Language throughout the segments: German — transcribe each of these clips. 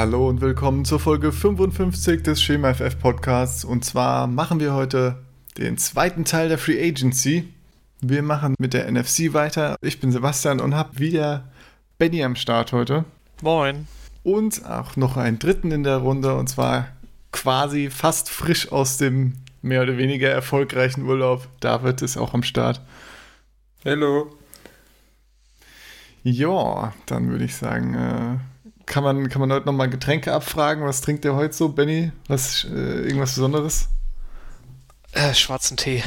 Hallo und willkommen zur Folge 55 des Schema FF Podcasts. Und zwar machen wir heute den zweiten Teil der Free Agency. Wir machen mit der NFC weiter. Ich bin Sebastian und habe wieder Benny am Start heute. Moin. Und auch noch einen dritten in der Runde und zwar quasi fast frisch aus dem mehr oder weniger erfolgreichen Urlaub. David ist auch am Start. Hallo. Ja, dann würde ich sagen, äh, kann, man, kann man heute nochmal Getränke abfragen. Was trinkt ihr heute so, Benny? Was, äh, irgendwas Besonderes? Äh, schwarzen Tee.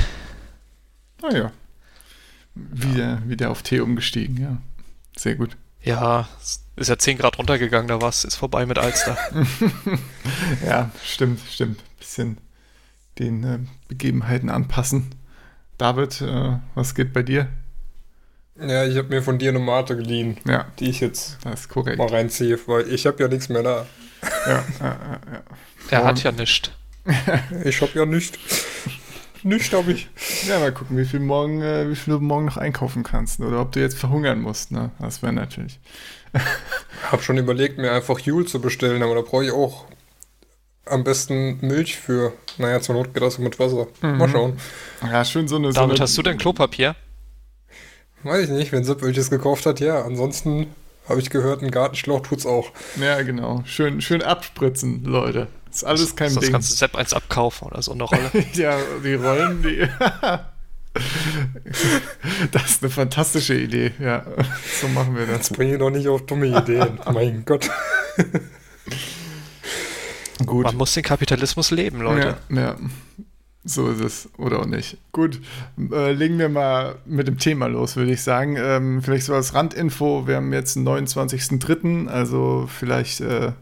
Ah ja. Wieder, ja. wieder auf Tee umgestiegen, ja. Sehr gut. Ja, ist ja 10 Grad runtergegangen, da war es, ist vorbei mit Alster. ja, stimmt, stimmt. Bisschen den äh, Begebenheiten anpassen. David, äh, was geht bei dir? Ja, ich habe mir von dir eine Mate geliehen, ja, die ich jetzt das ist korrekt. mal reinziehe, weil ich habe ja nichts mehr da. Ja, ja, ja. ja. Er hat ja nichts. ich habe ja nichts. Nichts habe ich. Ja, mal gucken, wie viel, morgen, äh, wie viel du morgen noch einkaufen kannst. Oder ob du jetzt verhungern musst. Ne? Das wäre natürlich. Ich habe schon überlegt, mir einfach Jule zu bestellen, aber da brauche ich auch am besten Milch für. Naja, zur Not geht das mit Wasser. Mhm. Mal schauen. Ja, schön so eine. Damit so eine, hast du denn Klopapier? Weiß ich nicht, wenn Sepp welches gekauft hat, ja. Ansonsten habe ich gehört, ein Gartenschlauch tut's auch. Ja, genau. Schön, schön abspritzen, Leute. Ist alles kein das, Ding. Das kannst du Sepp eins abkaufen oder so eine Rolle. ja, die Rollen, die. das ist eine fantastische Idee, ja. So machen wir das. Jetzt bringe ich doch nicht auf dumme Ideen. mein Gott. Gut. Man muss den Kapitalismus leben, Leute. Ja, ja. So ist es. Oder auch nicht. Gut, äh, legen wir mal mit dem Thema los, würde ich sagen. Ähm, vielleicht so als Randinfo, wir haben jetzt den 29.03., also vielleicht äh,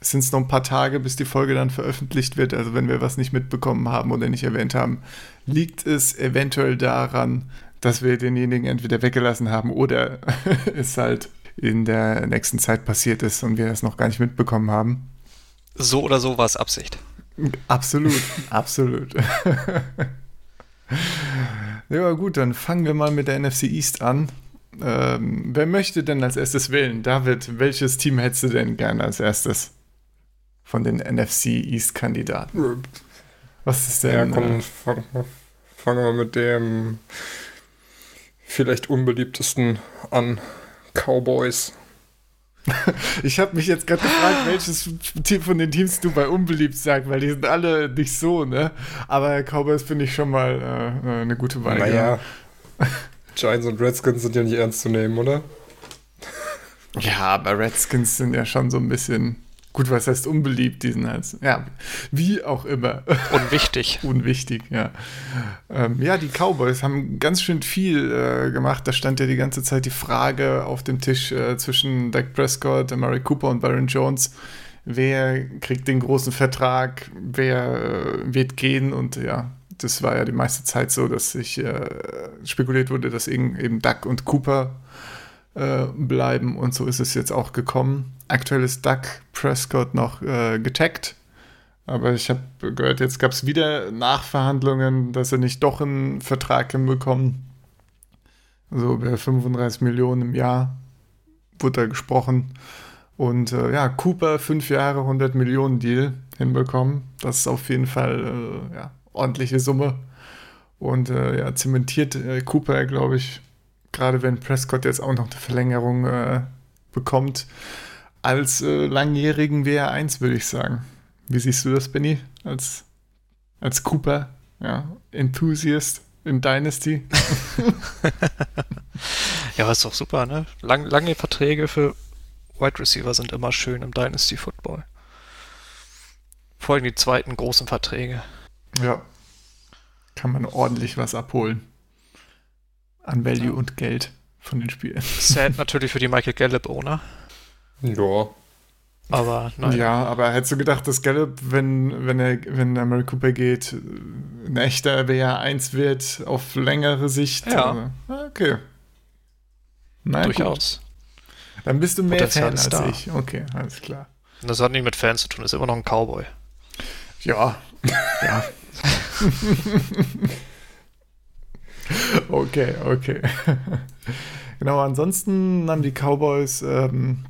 sind es noch ein paar Tage, bis die Folge dann veröffentlicht wird. Also wenn wir was nicht mitbekommen haben oder nicht erwähnt haben, liegt es eventuell daran, dass wir denjenigen entweder weggelassen haben oder es halt in der nächsten Zeit passiert ist und wir das noch gar nicht mitbekommen haben. So oder so war es Absicht. Absolut, absolut. ja, gut, dann fangen wir mal mit der NFC East an. Ähm, wer möchte denn als erstes wählen? David, welches Team hättest du denn gerne als erstes von den NFC East-Kandidaten? Was ist denn? Ja, komm, äh, fangen fang wir mit dem vielleicht unbeliebtesten an. Cowboys. Ich habe mich jetzt gerade gefragt, welches Team von den Teams du bei unbeliebt sagst, weil die sind alle nicht so, ne? Aber Cowboys finde ich schon mal äh, äh eine gute Wahl. Naja, Giants und Redskins sind ja nicht ernst zu nehmen, oder? Ja, aber Redskins sind ja schon so ein bisschen Gut, was heißt unbeliebt? Die sind halt, ja, wie auch immer. Unwichtig. Unwichtig, ja. Ähm, ja, die Cowboys haben ganz schön viel äh, gemacht. Da stand ja die ganze Zeit die Frage auf dem Tisch äh, zwischen Dak Prescott, Murray Cooper und Byron Jones. Wer kriegt den großen Vertrag? Wer äh, wird gehen? Und ja, das war ja die meiste Zeit so, dass sich äh, spekuliert wurde, dass eben Duck und Cooper äh, bleiben. Und so ist es jetzt auch gekommen. Aktuell ist Doug Prescott noch äh, getaggt. Aber ich habe gehört, jetzt gab es wieder Nachverhandlungen, dass er nicht doch einen Vertrag hinbekommt. So über 35 Millionen im Jahr wurde da gesprochen. Und äh, ja, Cooper, fünf Jahre, 100 Millionen Deal hinbekommen. Das ist auf jeden Fall äh, ja, ordentliche Summe. Und äh, ja, zementiert äh, Cooper, glaube ich, gerade wenn Prescott jetzt auch noch eine Verlängerung äh, bekommt, als äh, langjährigen WR1, würde ich sagen. Wie siehst du das, Benny? Als, als Cooper, ja, Enthusiast in Dynasty? ja, ist doch super, ne? Lang, lange Verträge für Wide Receiver sind immer schön im Dynasty Football. Vor allem die zweiten großen Verträge. Ja. Kann man ordentlich was abholen. An Value ja. und Geld von den Spielen. Sad natürlich für die Michael Gallup-Owner. Ja. Aber nein. Ja, aber hättest du gedacht, dass Gallup, wenn, wenn er, wenn der Murray Cooper geht, ein echter WR1 wird auf längere Sicht? Ja. Also, okay. Nein, Durchaus. Gut. Dann bist du mehr Fan als da. ich. Okay, alles klar. Das hat nicht mit Fans zu tun, ist immer noch ein Cowboy. Ja. ja. okay, okay. genau, ansonsten haben die Cowboys ähm,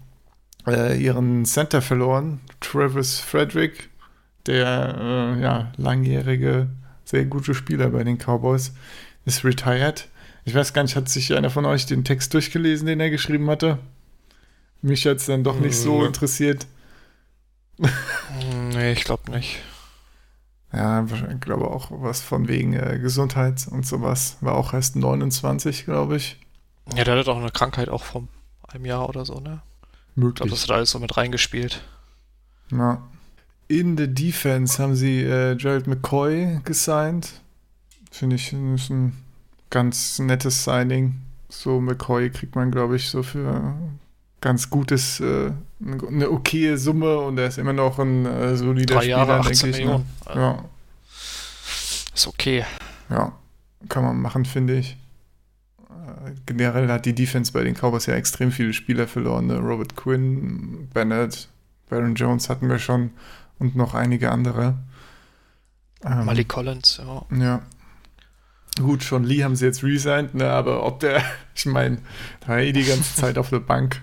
äh, ihren Center verloren, Travis Frederick, der äh, ja, langjährige, sehr gute Spieler bei den Cowboys, ist retired. Ich weiß gar nicht, hat sich einer von euch den Text durchgelesen, den er geschrieben hatte? Mich hat es dann doch nicht so Mhm. interessiert. Nee, ich glaube nicht. Ja, ich glaube auch was von wegen äh, Gesundheit und sowas. War auch erst 29, glaube ich. Ja, der hat auch eine Krankheit auch vom einem Jahr oder so, ne? Ich glaube, Möglich. das hat alles so mit reingespielt. Ja. In der Defense haben sie äh, Gerald McCoy gesigned. Finde ich ist ein ganz nettes Signing. So McCoy kriegt man, glaube ich, so für ganz gutes, äh, eine okaye Summe und er ist immer noch ein äh, solider Drei Jahre, Spieler, 18 denke ich. Ne? Ja, Ist okay. ja, kann man machen, finde ich. Äh, Generell hat die Defense bei den Cowboys ja extrem viele Spieler verloren. Ne? Robert Quinn, Bennett, Baron Jones hatten wir schon und noch einige andere. Ähm, Malik Collins, ja. Ja. Gut, schon Lee haben sie jetzt resigned, ne, aber ob der, ich meine, da war eh die ganze Zeit auf der Bank.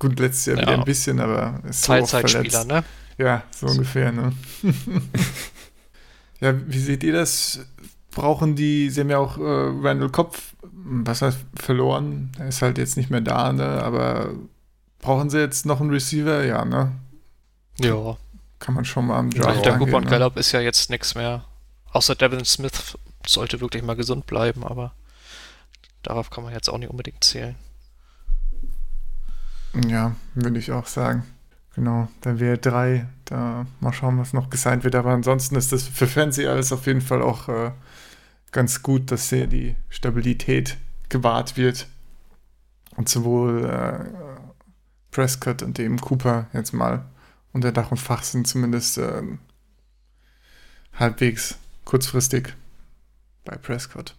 Gut, letztes Jahr Ja. wieder ein bisschen, aber ist so Teilzeitspieler, verletzt. ne? Ja, so ungefähr, ne? ja, wie seht ihr das? Brauchen die, sie haben ja auch äh, Randall Kopf, was heißt verloren? Er ist halt jetzt nicht mehr da, ne? Aber brauchen sie jetzt noch einen Receiver? Ja, ne? Ja. Kann man schon mal am Ja, Draft angehen, Cooper und ne? Gallup ist ja jetzt nichts mehr. Außer Devin Smith sollte wirklich mal gesund bleiben, aber darauf kann man jetzt auch nicht unbedingt zählen. Ja, würde ich auch sagen. Genau, dann wäre drei. Da mal schauen, was noch gesigned wird. Aber ansonsten ist das für Fancy alles auf jeden Fall auch äh, ganz gut, dass hier die Stabilität gewahrt wird. Und sowohl äh, Prescott und eben Cooper jetzt mal unter Dach und Fach sind zumindest äh, halbwegs kurzfristig bei Prescott.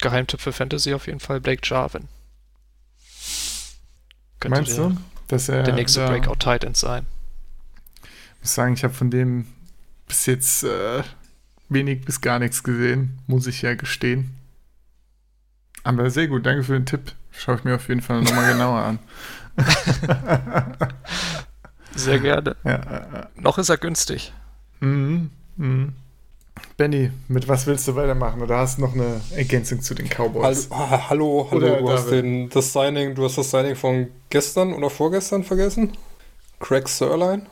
Geheimtipp für Fantasy auf jeden Fall Blake Jarvin. Könnte Meinst der, du, dass er der nächste da- Breakout Titan sein? muss sagen, ich habe von dem bis jetzt äh, wenig bis gar nichts gesehen, muss ich ja gestehen. Aber sehr gut, danke für den Tipp. Schaue ich mir auf jeden Fall nochmal genauer an. Sehr gerne. Ja, äh, äh. Noch ist er günstig. Mhm, mhm. Benny, mit was willst du weitermachen? Oder hast du noch eine Ergänzung zu den Cowboys? Hallo, ah, hallo, hallo du hast den, das Signing, du hast das Signing von gestern oder vorgestern vergessen? Craig Sirline?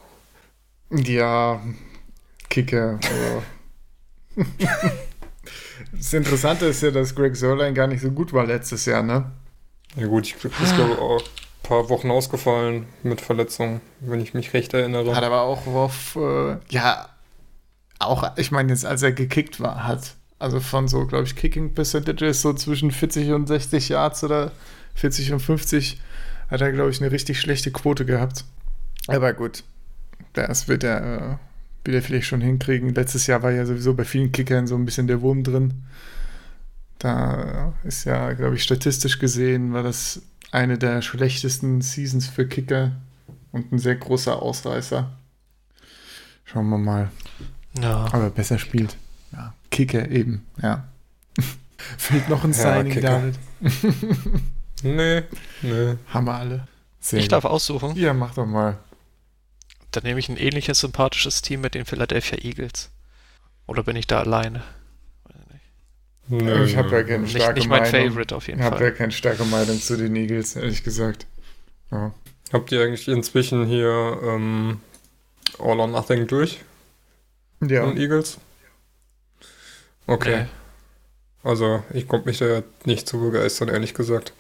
Ja, Kicker. das Interessante ist ja, dass Greg Sörlein gar nicht so gut war letztes Jahr, ne? Ja gut, ich glaube, ist glaube auch ein paar Wochen ausgefallen mit Verletzungen, wenn ich mich recht erinnere. Hat aber auch auf, äh, ja, auch, ich meine, jetzt als er gekickt war, hat, also von so, glaube ich, Kicking Percentages so zwischen 40 und 60 Yards oder 40 und 50 hat er, glaube ich, eine richtig schlechte Quote gehabt. Aber gut, das wird er äh, wieder vielleicht schon hinkriegen. Letztes Jahr war ja sowieso bei vielen Kickern so ein bisschen der Wurm drin. Da ist ja, glaube ich, statistisch gesehen, war das eine der schlechtesten Seasons für Kicker und ein sehr großer Ausreißer. Schauen wir mal. Ja. Aber besser spielt. Ja, Kicker eben, ja. Fehlt noch ein Ja, Signing, Kicker. David. Nee, nee. Haben wir alle. Sehr Ich gut. darf aussuchen. Ja, mach doch mal. Dann nehme ich ein ähnliches sympathisches Team mit den Philadelphia Eagles. Oder bin ich da alleine? Nö, ich habe ja keine Nicht, starke nicht mein Meinung. Favorite auf jeden Ich habe ja Fall. keine starke Meinung zu den Eagles, ehrlich gesagt. Ja. Habt ihr eigentlich inzwischen hier ähm, All or Nothing durch ja. von Eagles? Okay, Nee. also ich konnte mich da nicht zu begeistern, ehrlich gesagt.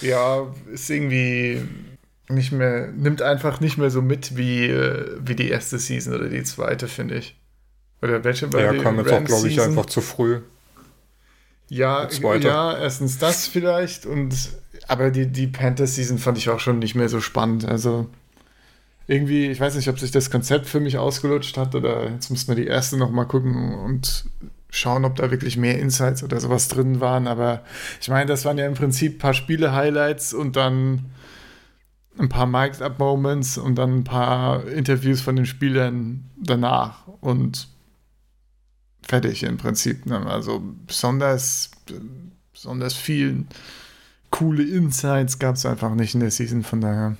Ja, ist irgendwie nicht mehr, nimmt einfach nicht mehr so mit wie, äh, wie die erste Season oder die zweite, finde ich. Oder welche war Ja, die kam jetzt auch, glaube ich, einfach zu früh. Ja, ja, erstens das vielleicht und aber die, die Panthers Season fand ich auch schon nicht mehr so spannend. Also irgendwie, ich weiß nicht, ob sich das Konzept für mich ausgelutscht hat oder jetzt müssen wir die erste nochmal gucken und schauen, ob da wirklich mehr Insights oder sowas drin waren. Aber ich meine, das waren ja im Prinzip ein paar Spiele-Highlights und dann ein paar Mic'd-Up-Moments und dann ein paar Interviews von den Spielern danach und fertig im Prinzip. Ne? Also besonders, besonders viel coole Insights gab es einfach nicht in der Season, von daher.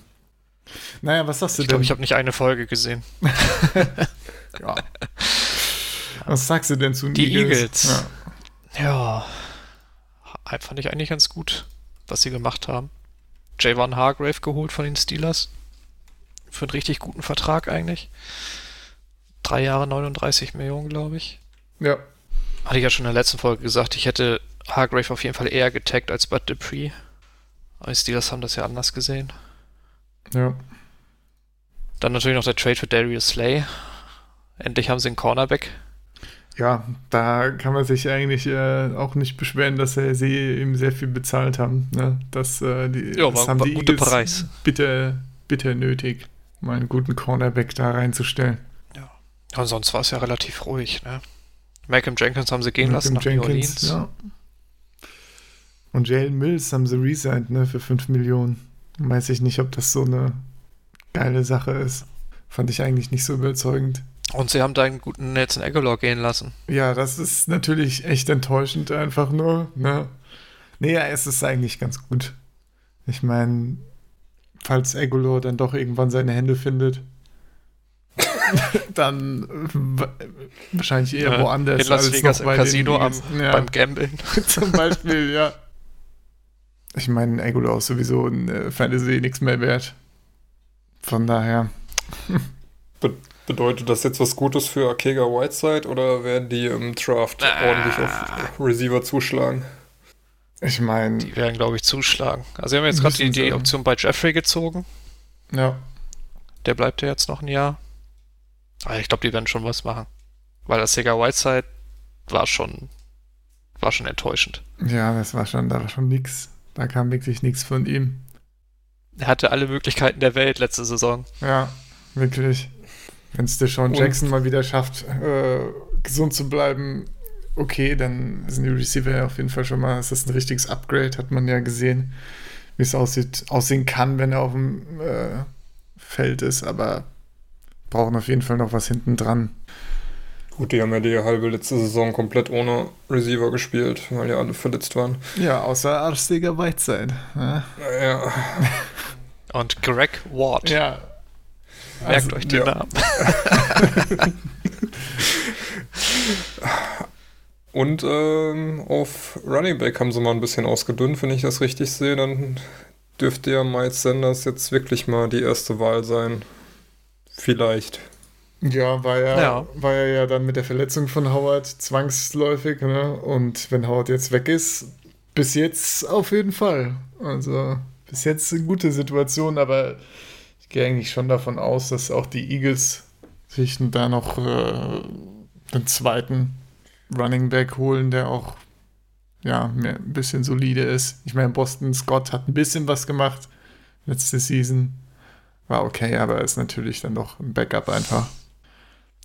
Naja, was sagst du Ich denn? glaube, ich habe nicht eine Folge gesehen. ja. Was sagst du denn zu den Die Eagles. Ja. Ja, ha- fand ich eigentlich ganz gut, was sie gemacht haben. Javon Hargrave geholt von den Steelers. Für einen richtig guten Vertrag eigentlich. Drei Jahre 39 Millionen, glaube ich. ja. Hatte ich ja schon in der letzten Folge gesagt, ich hätte Hargrave auf jeden Fall eher getaggt als Bud Dupree. Aber die Steelers haben das ja anders gesehen. Ja. Dann natürlich noch der Trade für Darius Slay. Endlich haben sie einen Cornerback. Ja, da kann man sich eigentlich äh, auch nicht beschweren, dass äh, sie ihm sehr viel bezahlt haben. Ne? Das, äh, die, Ja, das war- haben war die guter Eagles Preis. bitter, bitter nötig, mal einen guten Cornerback da reinzustellen. Und sonst war es ja relativ ruhig. Ne? Malcolm Jenkins haben sie gehen lassen nach Malcolm New Orleans. ja. Und Jalen Mills haben sie resigned, ne, für 5 Millionen. Weiß ich nicht, ob das so eine geile Sache ist. Fand ich eigentlich nicht so überzeugend. Und sie haben da einen guten Nelson Aguilar gehen lassen. Ja, das ist natürlich echt enttäuschend, einfach nur. Ne? Nee, ja, es ist eigentlich ganz gut. Ich meine, falls Egolor dann doch irgendwann seine Hände findet, dann wa- wahrscheinlich eher Ja, woanders. in Las als Vegas noch im Casino am, ja, beim Gambeln. zum Beispiel, ja. Ich meine, Egolor ist sowieso in äh, Fantasy nichts mehr wert. Von daher, Be bedeutet das jetzt was Gutes für Akega Whiteside oder werden die im Draft Ah. ordentlich auf Receiver zuschlagen? ich meine, Die werden, glaube ich, zuschlagen. Also, sie haben jetzt gerade die, die Option bei Jeffrey gezogen. ja. Der bleibt ja jetzt noch ein Jahr. Aber ich glaube, die werden schon was machen. Weil das Sega Whiteside war schon, war schon enttäuschend. Ja, das war schon, da war schon nix. Da kam wirklich nichts von ihm. Er hatte alle Möglichkeiten der Welt letzte Saison. Ja, wirklich. Wenn es der Sean Und- Jackson mal wieder schafft, äh, gesund zu bleiben, okay, dann sind die Receiver ja auf jeden Fall schon mal, ist das ein richtiges Upgrade, hat man ja gesehen, wie es aussieht, aussehen kann, wenn er auf dem äh, Feld ist, aber brauchen auf jeden Fall noch was hinten dran. Gut, die haben ja die halbe letzte Saison komplett ohne Receiver gespielt, weil ja alle verletzt waren. Ja, außer Arstiger Whiteside. Ja. Naja, Und Greg Ward. ja. Merkt Also, euch den ja. Namen. Und ähm, auf Running Back haben sie mal ein bisschen ausgedünnt, wenn ich das richtig sehe. Dann dürfte ja Miles Sanders jetzt wirklich mal die erste Wahl sein. Vielleicht. Ja, war ja, Ja. war ja, ja dann mit der Verletzung von Howard zwangsläufig, ne? Und wenn Howard jetzt weg ist, bis jetzt auf jeden Fall. Also bis jetzt eine gute Situation, aber ich gehe eigentlich schon davon aus, dass auch die Eagles sich da noch äh, den zweiten Running Back holen, der auch ja, mehr, ein bisschen solide ist. Ich meine, Boston Scott hat ein bisschen was gemacht letzte Season. War okay, aber ist natürlich dann doch ein Backup einfach.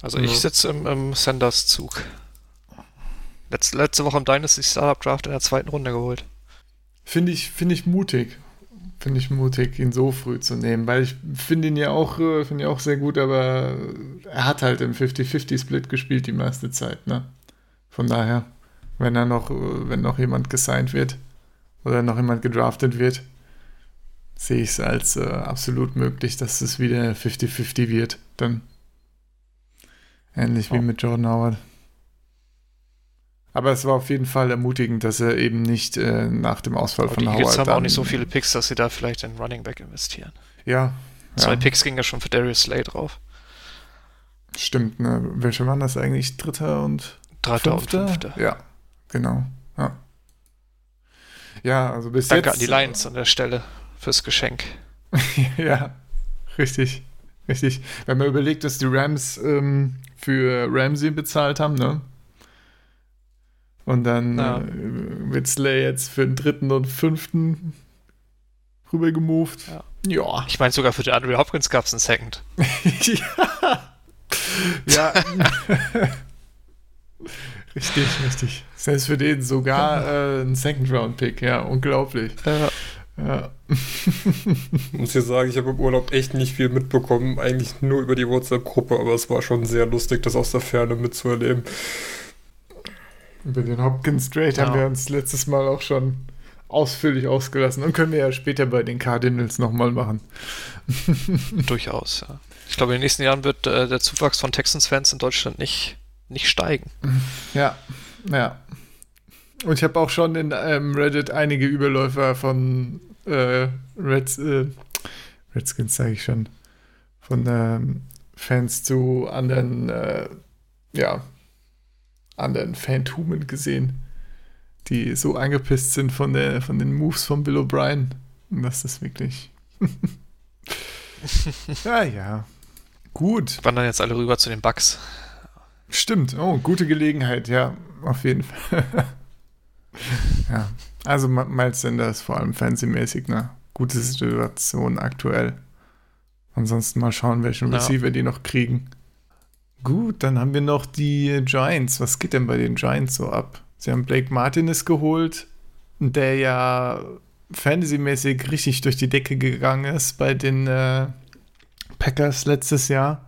Also Ja. ich sitze im, im Sanders-Zug. Letzte, letzte Woche im Dynasty Startup Draft in der zweiten Runde geholt. Finde ich, finde ich mutig. Finde ich mutig, ihn so früh zu nehmen, weil ich finde ihn ja auch, äh, finde ihn auch sehr gut, aber er hat halt im 50-50-Split gespielt die meiste Zeit, ne? Von daher, wenn er noch, wenn noch jemand gesigned wird oder noch jemand gedraftet wird, sehe ich es als äh, absolut möglich, dass es wieder 50-50 wird. Dann ähnlich wie Ja. mit Jordan Howard. Aber es war auf jeden Fall ermutigend, dass er eben nicht äh, nach dem Ausfall Aber von die Howard. Eagles haben auch nicht so viele Picks, dass sie da vielleicht in Running Back investieren. Ja. Zwei ja, Picks gingen ja schon für Darius Slay drauf. Stimmt, ne? Welche waren das eigentlich? Dritter und Dritter Fünfter? und Fünfter. Ja, genau. Ja, ja also bis Danke jetzt. an die Lions an der Stelle fürs Geschenk. ja, richtig. Richtig. Wenn man überlegt, dass die Rams ähm, für Ramsey bezahlt haben, ne? Und dann Ja. äh, wird Slay jetzt für den dritten und fünften rüber gemoved. Ja. Ja. Ich meine, sogar für den Andrew Hopkins gab es einen Second. ja. ja. richtig, richtig. Selbst für den sogar äh, ein Second-Round-Pick, ja, unglaublich. Ja. Ja. Muss hier sagen, ich habe im Urlaub echt nicht viel mitbekommen, eigentlich nur über die WhatsApp-Gruppe, aber es war schon sehr lustig, das aus der Ferne mitzuerleben. Über den Hopkins haben Ja. wir uns letztes Mal auch schon ausführlich ausgelassen und können wir ja später bei den Cardinals nochmal machen. Durchaus, ja. Ich glaube, in den nächsten Jahren wird äh, der Zuwachs von Texans-Fans in Deutschland nicht, nicht steigen. Ja, ja. Und ich habe auch schon in ähm, Reddit einige Überläufer von äh, Reds, äh, Redskins, sage ich schon, von ähm, Fans zu anderen, äh, ja, anderen Phantomen gesehen, die so angepisst sind von, der, von den Moves von Bill O'Brien. Und das ist wirklich. ja, ja. Gut. Wandern jetzt alle rüber zu den Bugs. Stimmt. Oh, gute Gelegenheit, ja, auf jeden Fall. ja, also Miles Sanders vor allem fancymäßig eine gute Situation aktuell. Ansonsten mal schauen, welchen ja. Receiver die noch kriegen. Gut, dann haben wir noch die Giants. Was geht denn bei den Giants so ab? Sie haben Blake Martinez geholt, der ja fantasymäßig richtig durch die Decke gegangen ist bei den äh, Packers letztes Jahr.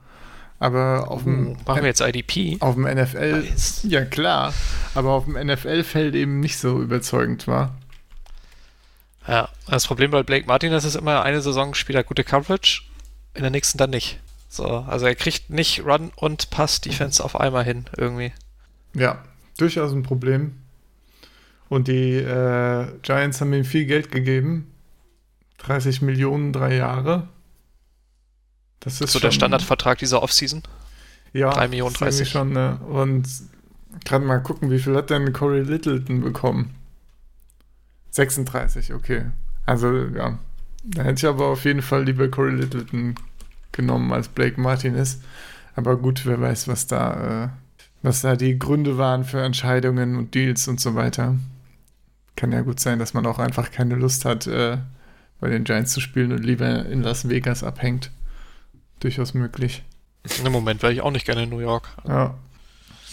Aber auf dem. Machen wir jetzt IDP? Auf dem NFL. Nice. Ja, klar. Aber auf dem NFL-Feld eben nicht so überzeugend war. Ja, das Problem bei Blake Martinez ist immer, eine Saison spielt er gute Coverage, in der nächsten dann nicht. So, also er kriegt nicht Run und Pass Defense auf einmal hin, irgendwie. Ja, durchaus ein Problem. Und die äh, Giants haben ihm viel Geld gegeben. 30 Millionen, drei Jahre. Das ist so der Standardvertrag dieser Offseason. Ja, 3 Millionen 30. schon, ne? Und gerade mal gucken, wie viel hat denn Corey Littleton bekommen? 36, okay. Also, ja. Da hätte ich aber auf jeden Fall lieber Corey Littleton genommen als Blake Martinez. Aber gut, wer weiß, was da, äh, was da die Gründe waren für Entscheidungen und Deals und so weiter. Kann ja gut sein, dass man auch einfach keine Lust hat, äh, bei den Giants zu spielen und lieber in Las Vegas abhängt durchaus möglich. Im Moment wäre ich auch nicht gerne in New York. Ja.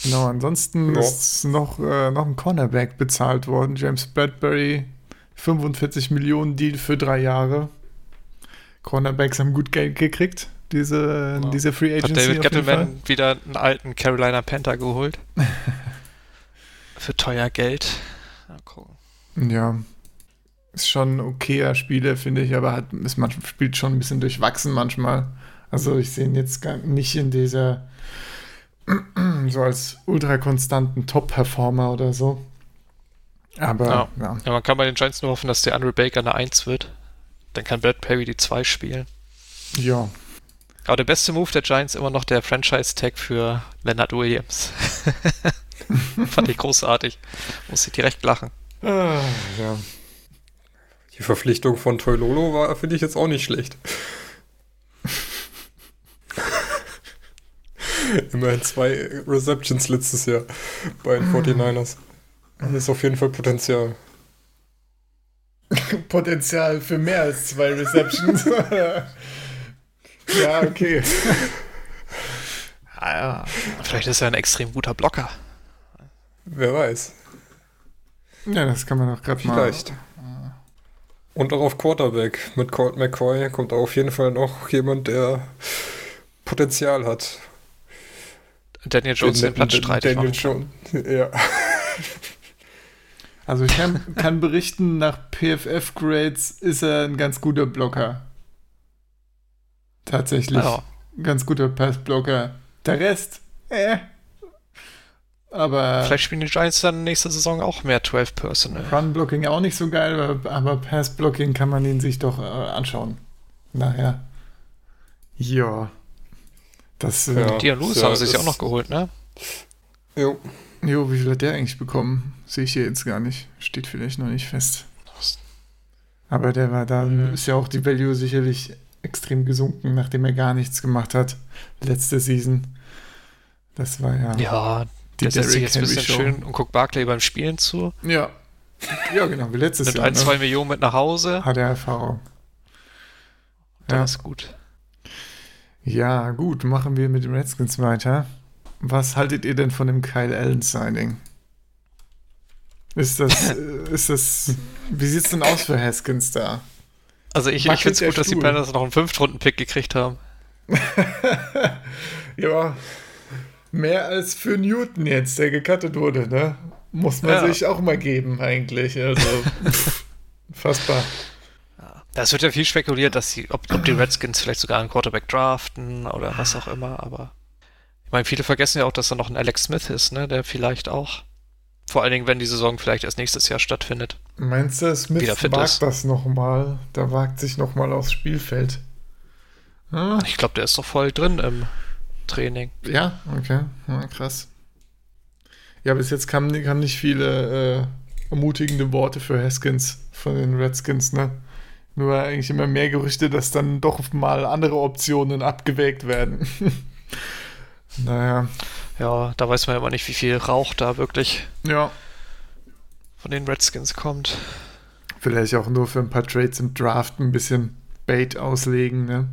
Genau, ansonsten ja. ist noch, äh, noch ein Cornerback bezahlt worden. James Bradbury, 45 Millionen Deal für drei Jahre. Cornerbacks haben gut Geld gekriegt, diese, ja. diese Free Agency. Hat David Gettleman wieder einen alten Carolina Panther geholt. für teuer Geld. Ja, gucken. Ja. Ist schon ein okayer Spieler, finde ich, aber hat, ist man, spielt schon ein bisschen durchwachsen manchmal. Also ich sehe ihn jetzt gar nicht in dieser so als ultra konstanten Top-Performer oder so. Aber ja. ja. ja. man kann bei den Giants nur hoffen, dass der Andre Baker eine 1 wird. Dann kann Brad Perry die 2 spielen. Ja. Aber der beste Move der Giants immer noch der Franchise-Tag für Leonard Williams. Fand ich großartig. Muss ich direkt lachen. Ah, ja. Die Verpflichtung von Toilolo war, finde ich jetzt auch nicht schlecht. Immerhin zwei Receptions letztes Jahr bei den 49ers. Das ist auf jeden Fall Potenzial. Potenzial für mehr als zwei Receptions. ja, okay. Ah, ja. Vielleicht ist er ein extrem guter Blocker. Wer weiß. Ja, das kann man doch gerade mal. Vielleicht. Und auch auf Quarterback. Mit Colt McCoy kommt auch auf jeden Fall noch jemand, der Potenzial hat. Daniel Jones den, den Platz streitig Daniel Jones, ja. Also ich kann, kann berichten, nach PFF-Grades ist er ein ganz guter Blocker. Tatsächlich. Oh. Ganz guter Passblocker. Der Rest, äh. Aber. Vielleicht spielen die Giants dann nächste Saison auch mehr 12 Personal. Run-Blocking auch nicht so geil, aber, aber Pass-Blocking kann man ihn sich doch äh, anschauen. Nachher. Ja. Das, äh, ja, Dialus ja, haben sie sich auch noch geholt, ne? Jo. Jo, wie viel hat der eigentlich bekommen? Sehe ich hier jetzt gar nicht. Steht vielleicht noch nicht fest. Aber der war da, mhm. ist ja auch die Value sicherlich extrem gesunken, nachdem er gar nichts gemacht hat. Letzte Season. Das war ja. Ja, die der setzt sich jetzt ein bisschen Show. schön und guckt Barclay beim Spielen zu. Ja. Ja, genau, wie letztes mit Jahr. Mit ein, ne? zwei Millionen mit nach Hause. Hat er Erfahrung. Das ja. ist gut. Ja, gut, machen wir mit den Redskins weiter. Was haltet ihr denn von dem Kyle Allen Signing? Ist das, äh, ist das, wie sieht's denn aus für Haskins da? Also ich, ich finde es gut, dass die Panthers noch einen Fünftrunden-Pick gekriegt haben. ja, mehr als für Newton jetzt, der gecuttet wurde, ne? Muss man ja. sich auch mal geben, eigentlich. Also, Fassbar. Das wird ja viel spekuliert, dass die, ob, ob die Redskins vielleicht sogar einen Quarterback draften oder was auch immer, aber ich meine, viele vergessen ja auch, dass da noch ein Alex Smith ist, ne, der vielleicht auch, vor allen Dingen, wenn die Saison vielleicht erst nächstes Jahr stattfindet. Meinst du, Smith wagt das nochmal? Der wagt sich nochmal aufs Spielfeld. Ah, Ich glaube, der ist doch voll drin im Training. ja, okay. Ja, krass. Ja, bis jetzt kamen, kamen nicht viele äh, ermutigende Worte für Haskins von den Redskins, ne? Nur eigentlich immer mehr Gerüchte, dass dann doch mal andere Optionen abgewägt werden. naja, Ja, da weiß man ja immer nicht, wie viel Rauch da wirklich ja. von den Redskins kommt. Vielleicht auch nur für ein paar Trades im Draft ein bisschen Bait auslegen, ne?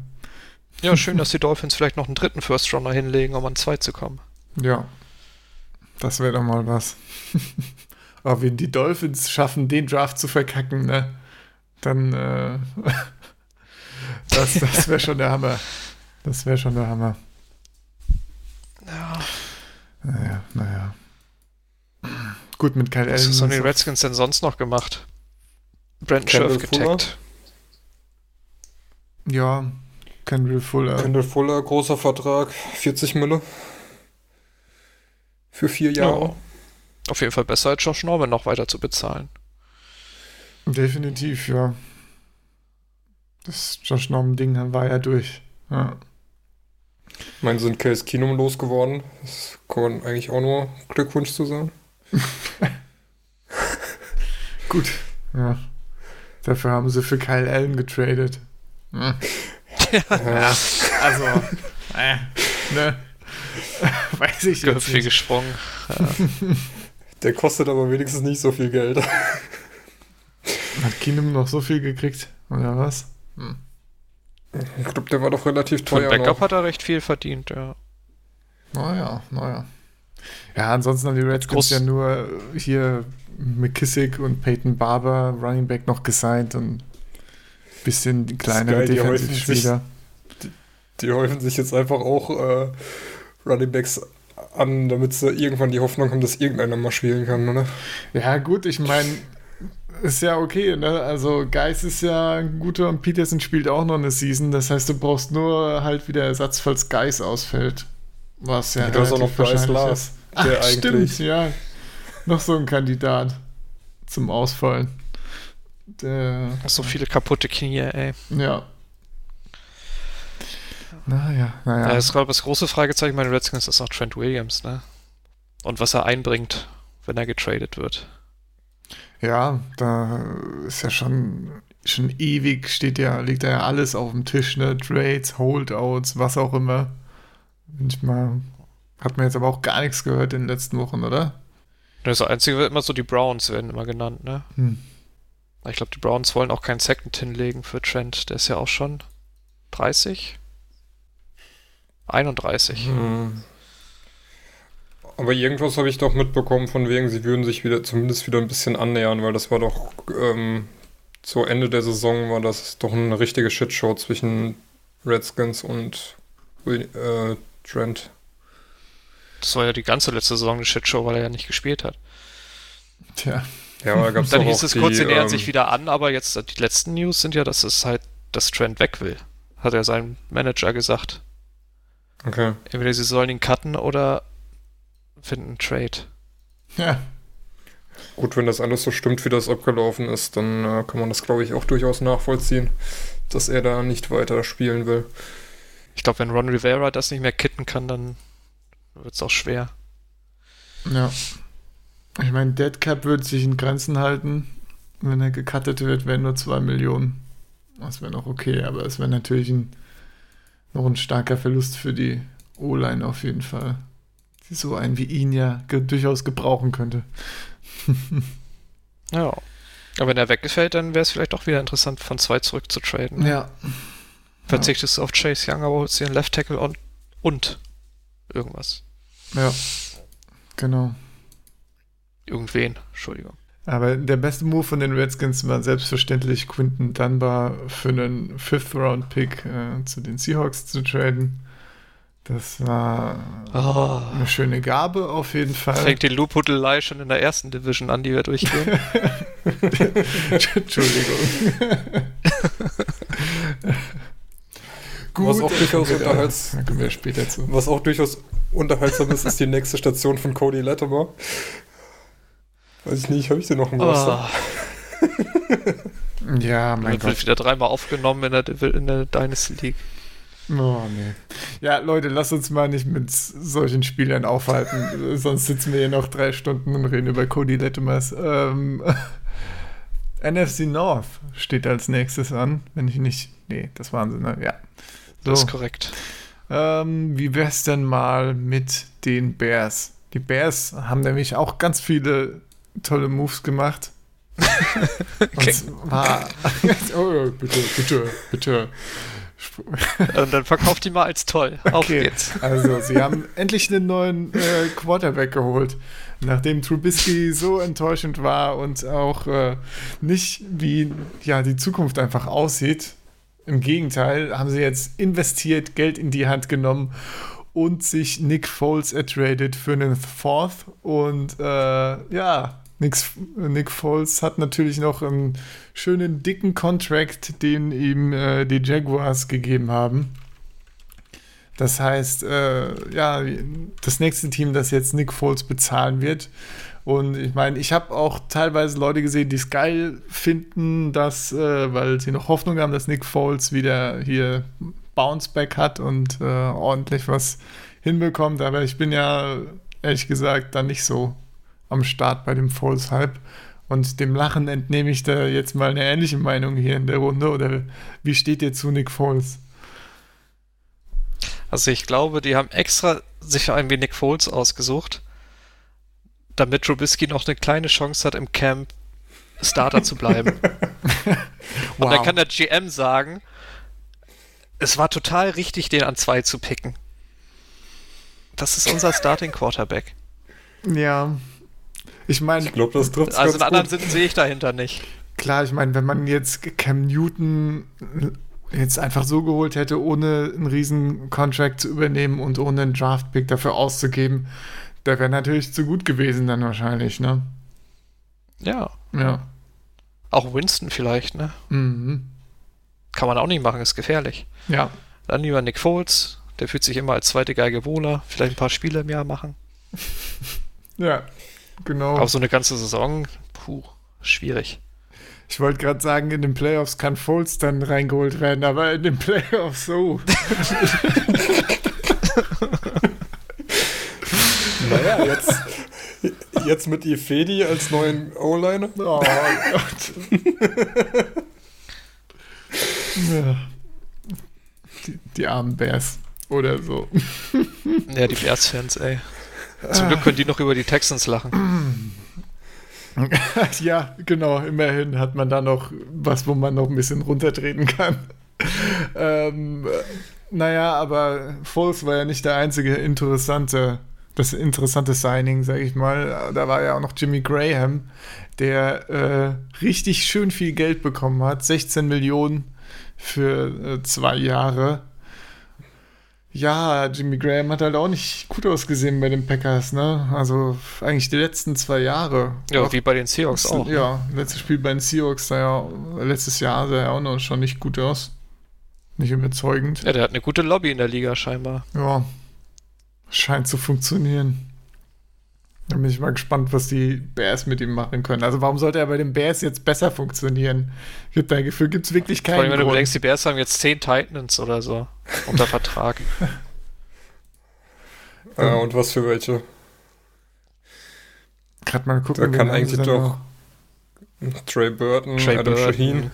Ja, schön, dass die Dolphins vielleicht noch einen dritten First Runner hinlegen, um an zwei zu kommen. Ja. Das wäre doch mal was. Aber wenn die Dolphins schaffen, den Draft zu verkacken, ne? Dann, äh, das, das wäre schon der Hammer. Das wäre schon der Hammer. Ja, Naja, naja. Gut, mit Kyle was Allen. haben die Redskins denn sonst noch gemacht? Brandon Scherf getaggt. Ja, Kendall Fuller. Kendall Fuller, großer Vertrag, 40 Mille. Für vier Jahre. Ja. Auf jeden Fall besser als Josh Norman noch weiter zu bezahlen. Definitiv, ja. Das Josh Norman-Ding war ja durch. Ja. Ich meine, sind Case Keenum losgeworden. Das kann man eigentlich auch nur Glückwunsch zu sagen. Gut. Ja. Dafür haben sie für Kyle Allen getradet. Ja. Ja. Also, äh, ne? Weiß ich jetzt Gehüpfig nicht. gesprungen. Der kostet aber wenigstens nicht so viel Geld. Hat Keenum noch so viel gekriegt? Oder was? Hm. Ich glaube, der war doch relativ teuer. Backup Noch. hat er recht viel verdient, ja. Naja, naja. Ja, ansonsten haben die Redskins Groß- ja nur hier McKissick und Peyton Barber, Running Back, noch gesigned und bisschen die kleinere geil, die häufen Defensivspieler. Die häufen sich jetzt einfach auch äh, Running Backs an, damit sie irgendwann die Hoffnung haben, dass irgendeiner mal spielen kann, oder? Ja, gut, ich meine, ist ja okay, ne? Also Geis ist ja ein guter und Peterson spielt auch noch eine Season. Das heißt, du brauchst nur halt wieder Ersatz, falls Geis ausfällt. Was ja. Ja, du hast auch noch Bryce Ach, eigentlich- stimmt, ja. Noch so ein Kandidat zum Ausfallen. Der, So viele kaputte Knie, ey. ja. Naja, naja. Ja, ist gerade das große Fragezeichen bei den Redskins ist auch Trent Williams, ne? Und was er einbringt, wenn er getradet wird. Ja, da ist ja schon, schon ewig, steht ja, liegt da ja alles auf dem Tisch, ne? Trades, Holdouts, was auch immer. Manchmal hat man jetzt aber auch gar nichts gehört in den letzten Wochen, oder? Das Einzige wird immer so, die Browns werden immer genannt, ne? Hm. Ich glaube, die Browns wollen auch keinen Second hinlegen für Trent. Der ist ja auch schon 30? 31. Hm. Aber irgendwas habe ich doch mitbekommen, von wegen, sie würden sich wieder zumindest wieder ein bisschen annähern, weil das war doch ähm, zu Ende der Saison war das doch eine richtige Shitshow zwischen Redskins und äh, Trent. Das war ja die ganze letzte Saison eine Shitshow, weil er ja nicht gespielt hat. Tja. Ja, aber da gab es Dann hieß es die, kurz, sie nähern ähm, sich wieder an, aber jetzt die letzten News sind ja, dass es halt, dass Trent weg will. Hat er seinem Manager gesagt. Okay. Entweder sie sollen ihn cutten oder finden Trade. Ja. Gut, wenn das alles so stimmt, wie das abgelaufen ist, dann äh, kann man das, glaube ich, auch durchaus nachvollziehen, dass er da nicht weiter spielen will. Ich glaube, wenn Ron Rivera das nicht mehr kitten kann, dann wird es auch schwer. Ja. Ich meine, Deadcap wird sich in Grenzen halten. Wenn er gecuttet wird, wären nur 2 Millionen. Das wäre noch okay, aber es wäre natürlich ein, noch ein starker Verlust für die O-Line auf jeden Fall. Die so einen wie ihn ja ge durchaus gebrauchen könnte. Ja. Aber wenn er weggefällt, dann wäre es vielleicht auch wieder interessant, von zwei zurück zu traden. Ja. Verzichtest du auf Chase Young, aber holst dir einen Left Tackle und, und irgendwas. Ja. Genau. Irgendwen, Entschuldigung. Aber der beste Move von den Redskins war selbstverständlich Quinton Dunbar für einen Fifth-Round-Pick äh, zu den Seahawks zu traden. Das war Oh. eine schöne Gabe auf jeden Fall. Fängt die Lobhudelei schon in der ersten Division an, die wir durchgehen. Entschuldigung. Was auch durchaus da unterhalts- da kommen wir später zu. Was auch durchaus unterhaltsam ist, ist die nächste Station von Cody Latimer. Weiß ich nicht, habe ich den noch im Roster? Oh, Ja, mein wird, Gott. wird wieder dreimal aufgenommen in der, in der Dynasty League. Oh, nee. Ja, Leute, lasst uns mal nicht mit solchen Spielern aufhalten. Sonst sitzen wir hier noch drei Stunden und reden über Cody Latimers. Ähm, NFC North steht als nächstes an, wenn ich nicht. Nee, das waren sie, ne? Ja. Das So, ist korrekt. ähm, wie wär's denn mal mit den Bears? Die Bears haben nämlich auch ganz viele tolle Moves gemacht. Okay. Und zwar. oh, bitte, bitte, bitte. Und dann verkauft die mal als toll. Auf Okay, geht's. also sie haben endlich einen neuen äh, Quarterback geholt. Nachdem Trubisky so enttäuschend war und auch äh, nicht wie ja, die Zukunft einfach aussieht. Im Gegenteil, haben sie jetzt investiert, Geld in die Hand genommen und sich Nick Foles ertradet für einen Fourth. Und äh, ja, Nix, Nick Foles hat natürlich noch einen schönen dicken Contract, den ihm äh, die Jaguars gegeben haben. Das heißt, äh, ja, das nächste Team, das jetzt Nick Foles bezahlen wird. Und ich meine, ich habe auch teilweise Leute gesehen, die es geil finden, dass, äh, weil sie noch Hoffnung haben, dass Nick Foles wieder hier Bounceback hat und äh, ordentlich was hinbekommt. Aber ich bin ja ehrlich gesagt dann nicht so am Start bei dem Foles-Hype. Und dem Lachen entnehme ich da jetzt mal eine ähnliche Meinung hier in der Runde. Oder wie steht ihr zu Nick Foles? Also ich glaube, die haben extra sich einen wie Nick Foles ausgesucht, damit Trubisky noch eine kleine Chance hat, im Camp Starter zu bleiben. Und dann kann der GM sagen, es war total richtig, den an zwei zu picken. Das ist unser Starting Quarterback. Ja. Ich meine, Ich glaube, das trifft Also einen ganz anderen. Sinn sehe ich dahinter nicht. klar, ich meine, wenn man jetzt Cam Newton jetzt einfach so geholt hätte, ohne einen riesen Contract zu übernehmen und ohne einen Draft-Pick dafür auszugeben, der wäre natürlich zu gut gewesen dann wahrscheinlich, ne? Ja. Ja. Auch Winston vielleicht, ne? Mhm. Kann man auch nicht machen, ist gefährlich. Ja. Dann lieber Nick Foles, der fühlt sich immer als zweite Geige wohler, vielleicht ein paar Spiele im Jahr machen. Ja. Genau. Aber so eine ganze Saison, puh, schwierig. Ich wollte gerade sagen, in den Playoffs kann Foles dann reingeholt werden, aber in den Playoffs so. Naja, jetzt, jetzt mit Ifedi als neuen O-Liner. Oh Gott. ja. die, die armen Bears. Oder so. Ja, die Bears-Fans, ey. Zum Glück können die noch über die Texans lachen. ja, genau. Immerhin hat man da noch was, wo man noch ein bisschen runtertreten kann. ähm, äh, naja, aber Foles war ja nicht der einzige interessante, das interessante Signing, sag ich mal. Da war ja auch noch Jimmy Graham, der äh, richtig schön viel Geld bekommen hat. 16 Millionen für äh, zwei Jahre. Ja, Jimmy Graham hat halt auch nicht gut ausgesehen bei den Packers, ne? Also eigentlich die letzten zwei Jahre. Ja, Auch wie bei den Seahawks auch. ne? ja, letztes Spiel bei den Seahawks sah ja, letztes Jahr sah ja auch noch schon nicht gut aus. Nicht überzeugend. Ja, der hat eine gute Lobby in der Liga scheinbar. Ja, scheint zu funktionieren. Da bin ich mal gespannt, was die Bears mit ihm machen können. Also warum sollte er bei den Bears jetzt besser funktionieren? Ich habe dein Gefühl, gibt es wirklich Vor allem, keinen wenn du Grund. denkst, die Bears haben jetzt 10 Titans oder so unter Vertrag. Äh, und was für welche? Gerade mal gucken. Da kann eigentlich doch noch? Trey Burton, Trey Adam Burton. Shaheen,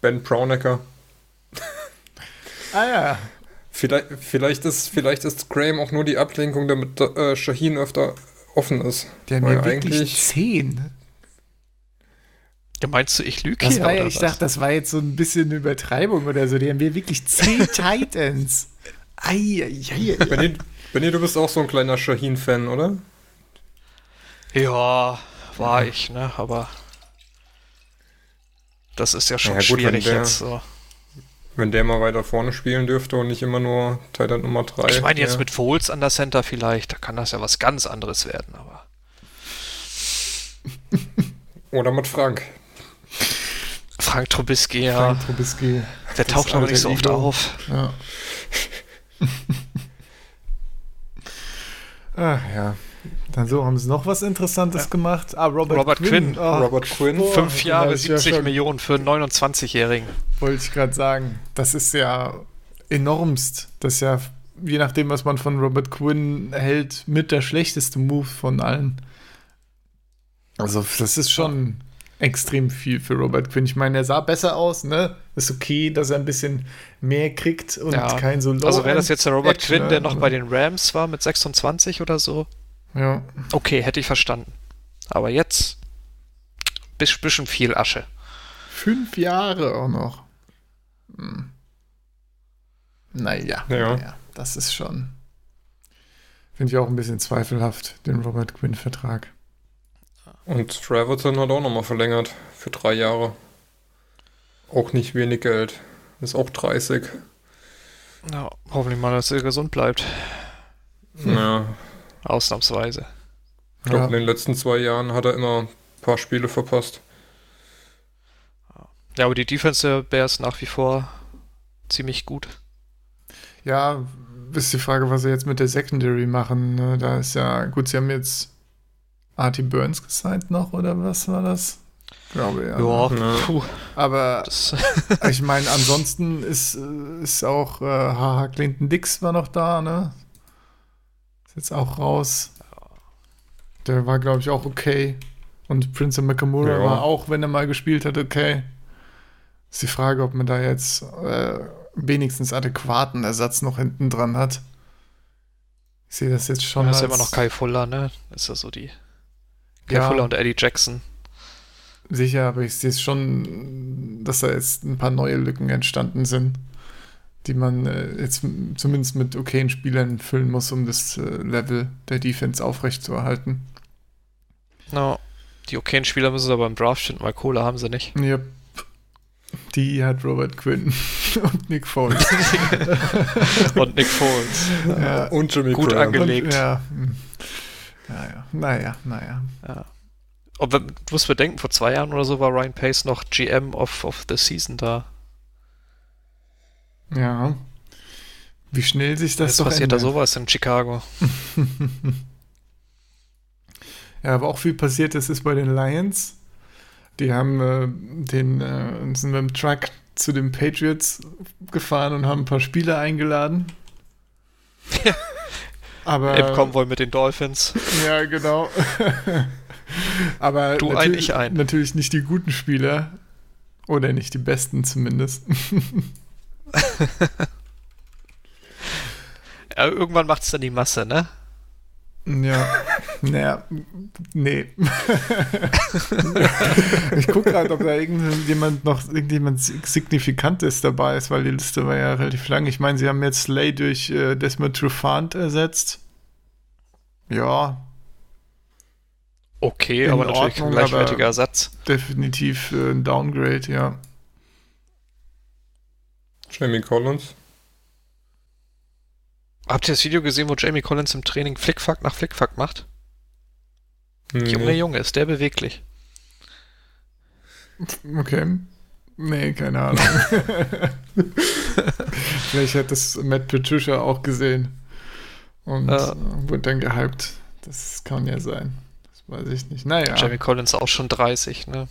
Ben Brownecker. Ah ja, Vielleicht, vielleicht, ist, vielleicht ist Graham auch nur die Ablenkung, damit äh, Shaheen öfter offen ist. der ja wirklich eigentlich- zehn. Ja, meinst du, ich lüge Das hier? war ja, oder ich was? dachte, das war jetzt so ein bisschen eine Übertreibung oder so. Die haben wir wirklich zehn Titans. Ei, ei, ei, ei. Benny, Benny, du bist auch so ein kleiner Shaheen-Fan, oder? Ja, war ich, ne? Aber das ist ja schon Ja, gut, wenn schwierig der- jetzt so. Wenn der mal weiter vorne spielen dürfte und nicht immer nur Titan Nummer 3. Ich meine jetzt ja. mit Foles an der Center vielleicht, da kann das ja was ganz anderes werden, aber. Oder mit Frank. Frank Trubisky, ja. Frank Trubisky. Der Das taucht aber nicht so oft Ego. auf. Ja. Ach ja. Dann so, haben sie noch was Interessantes gemacht? Ah, Robert, Robert Quinn. Ah, Robert Quinn. Fünf Jahre, hab ich ja 70 schon- Millionen für einen 29-Jährigen. Wollte ich gerade sagen. Das ist ja enormst. Das ist ja, je nachdem, was man von Robert Quinn hält, mit der schlechteste Move von allen. Also, das ist schon extrem viel für Robert Quinn. Ich meine, er sah besser aus, ne? Ist okay, dass er ein bisschen mehr kriegt und Ja. kein so low Also wäre das jetzt der Robert Action, Quinn, der ne? noch bei den Rams war mit 26 oder so, Ja. okay, hätte ich verstanden. Aber jetzt bis- bisschen viel Asche. Fünf Jahre auch noch. Hm. Naja, Ja. naja, das ist schon. Finde ich auch ein bisschen zweifelhaft, den Robert Quinn-Vertrag. Und Treverton hat auch nochmal verlängert für drei Jahre. Auch nicht wenig Geld. Ist auch 30. Ja, hoffentlich mal, dass er gesund bleibt. Ja, Ausnahmsweise. ich glaube, Ja. in den letzten zwei Jahren hat er immer ein paar Spiele verpasst. Ja, aber die Defense der Bears nach wie vor ziemlich gut. Ja, ist die Frage, was sie jetzt mit der Secondary machen. Ne? Da ist ja, gut, sie haben jetzt Artie Burns gesigned noch, oder was war das? Glaube ja. Ja, Aber ich meine, ansonsten ist, äh, ist auch äh, Haha Clinton Dix war noch da, ne? Ist jetzt auch raus. Der war, glaube ich, auch okay. Und Prince Nakamura Ja. war auch, wenn er mal gespielt hat, okay. Ist die Frage, ob man da jetzt äh, wenigstens adäquaten Ersatz noch hinten dran hat. Ich sehe das jetzt schon. da ist ja als- immer noch Kai Fuller, ne? Ist ja so die. Kai Ja. Fuller und Eddie Jackson. Sicher, aber ich sehe es schon, dass da jetzt ein paar neue Lücken entstanden sind, die man äh, jetzt zumindest mit okayen Spielern füllen muss, um das äh, Level der Defense aufrechtzuerhalten. No. Die okayen Spieler müssen sie aber im Draft finden, weil Kohle haben sie nicht. Yep. Die hat Robert Quinn und Nick Foles. Und Nick Foles. ja. Und Jimmy Gut Graham. ange- gelegt. Und, ja. hm. Naja, naja, naja. Ja. Und wenn, du musst bedenken, vor zwei Jahren oder so war Ryan Pace noch GM of, of the Season da. Ja. Wie schnell sich das Jetzt doch passiert da ändert. sowas in Chicago. Ja, aber auch viel passiert ist, ist bei den Lions. Die haben äh, den, äh, sind mit dem Truck zu den Patriots gefahren und haben ein paar Spieler eingeladen. Ja. aber Im Konvoi mit den Dolphins. ja, genau. aber Du ein, natürlich- ich ein. natürlich nicht die guten Spieler oder nicht die besten zumindest. Ja, irgendwann macht es dann die Masse, ne? Ja, naja, nee. ich gucke gerade, ob da irgendjemand noch irgendjemand Signifikantes dabei ist, weil die Liste war ja relativ lang. Ich meine, sie haben jetzt Slay durch äh, Desmond Trufant ersetzt. Ja, Okay, In aber natürlich Ordnung, ein gleichwertiger Ersatz. definitiv äh, ein Downgrade, ja. Jamie Collins. Habt ihr das Video gesehen, wo Jamie Collins im Training Flickfuck nach Flickfuck macht? Nee. Junge, Junge, ist der beweglich. Okay. Nee, keine Ahnung. Vielleicht hat das Matt Patricia auch gesehen. Und Ja. wurde dann gehypt. Das kann ja sein. Das weiß ich nicht. Naja. Jamie Collins auch schon 30, ne?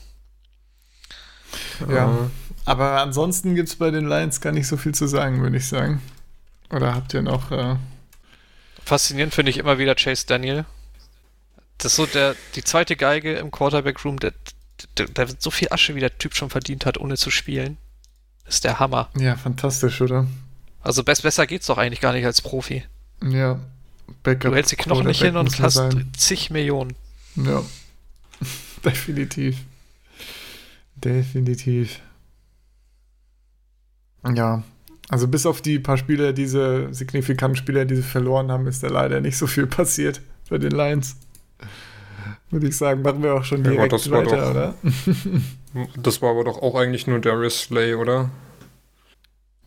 Ja. Aber ansonsten gibt es bei den Lions gar nicht so viel zu sagen, würde ich sagen. Oder habt ihr noch. Äh, Faszinierend finde ich immer wieder Chase Daniel. Das ist so der, die zweite Geige im Quarterback-Room, der, der, der so viel Asche, wie der Typ schon verdient hat, ohne zu spielen. Das ist der Hammer. ja, fantastisch, oder? Also best, besser geht's doch eigentlich gar nicht als Profi. Ja. Backup Du hältst die Knochen nicht hin und hast sein. zig Millionen. Ja. Definitiv. Definitiv. Ja. Also bis auf die paar Spieler, diese signifikanten Spieler, die sie verloren haben, ist da leider nicht so viel passiert bei den Lions. Würde ich sagen, machen wir auch schon Ja, direkt das war weiter, doch- oder? Das war aber doch auch eigentlich nur Darius Slay, oder?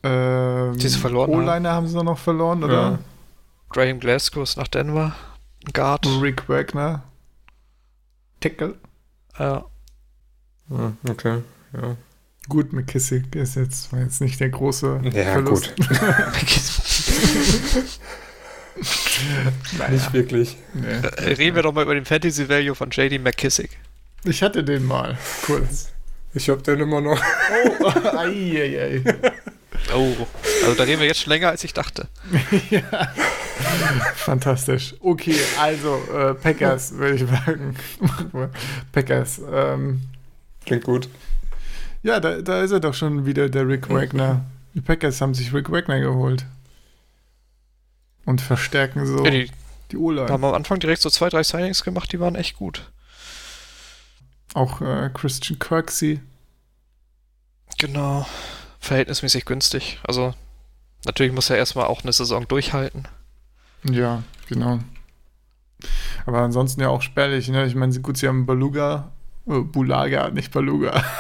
Ähm, Die sie verloren O-Liner haben sie noch verloren, oder? Ja. Graham Glasgow ist nach Denver. Guard. Rick Wagner. Tackle. Ja. Ah, okay, ja. Gut, McKissick ist jetzt, war jetzt nicht der große Ja, Verlust. gut. Naja, Nicht wirklich. nee. Reden wir doch mal über den Fantasy Value von JD McKissick. Ich hatte den mal, kurz. Ich hab den immer noch. Oh, ei, ei, ei. Oh. Also da reden wir jetzt schon länger, als ich dachte. ja. Fantastisch. Okay, also äh, Packers, würde ich sagen. Packers. Ähm, Klingt gut. Ja, da, da ist er doch schon wieder, der Rick Wagner. Die Packers haben sich Rick Wagner geholt. Und verstärken so Ja, die die O-Line. haben am Anfang direkt so zwei, drei Signings gemacht, die waren echt gut. Auch äh, Christian Kirksey. Genau. Verhältnismäßig günstig. Also natürlich muss er erstmal auch eine Saison durchhalten. Ja, genau. Aber ansonsten ja auch spärlich, ne? Ich meine, gut, sie haben Baluga, äh, Bulaga, nicht Baluga.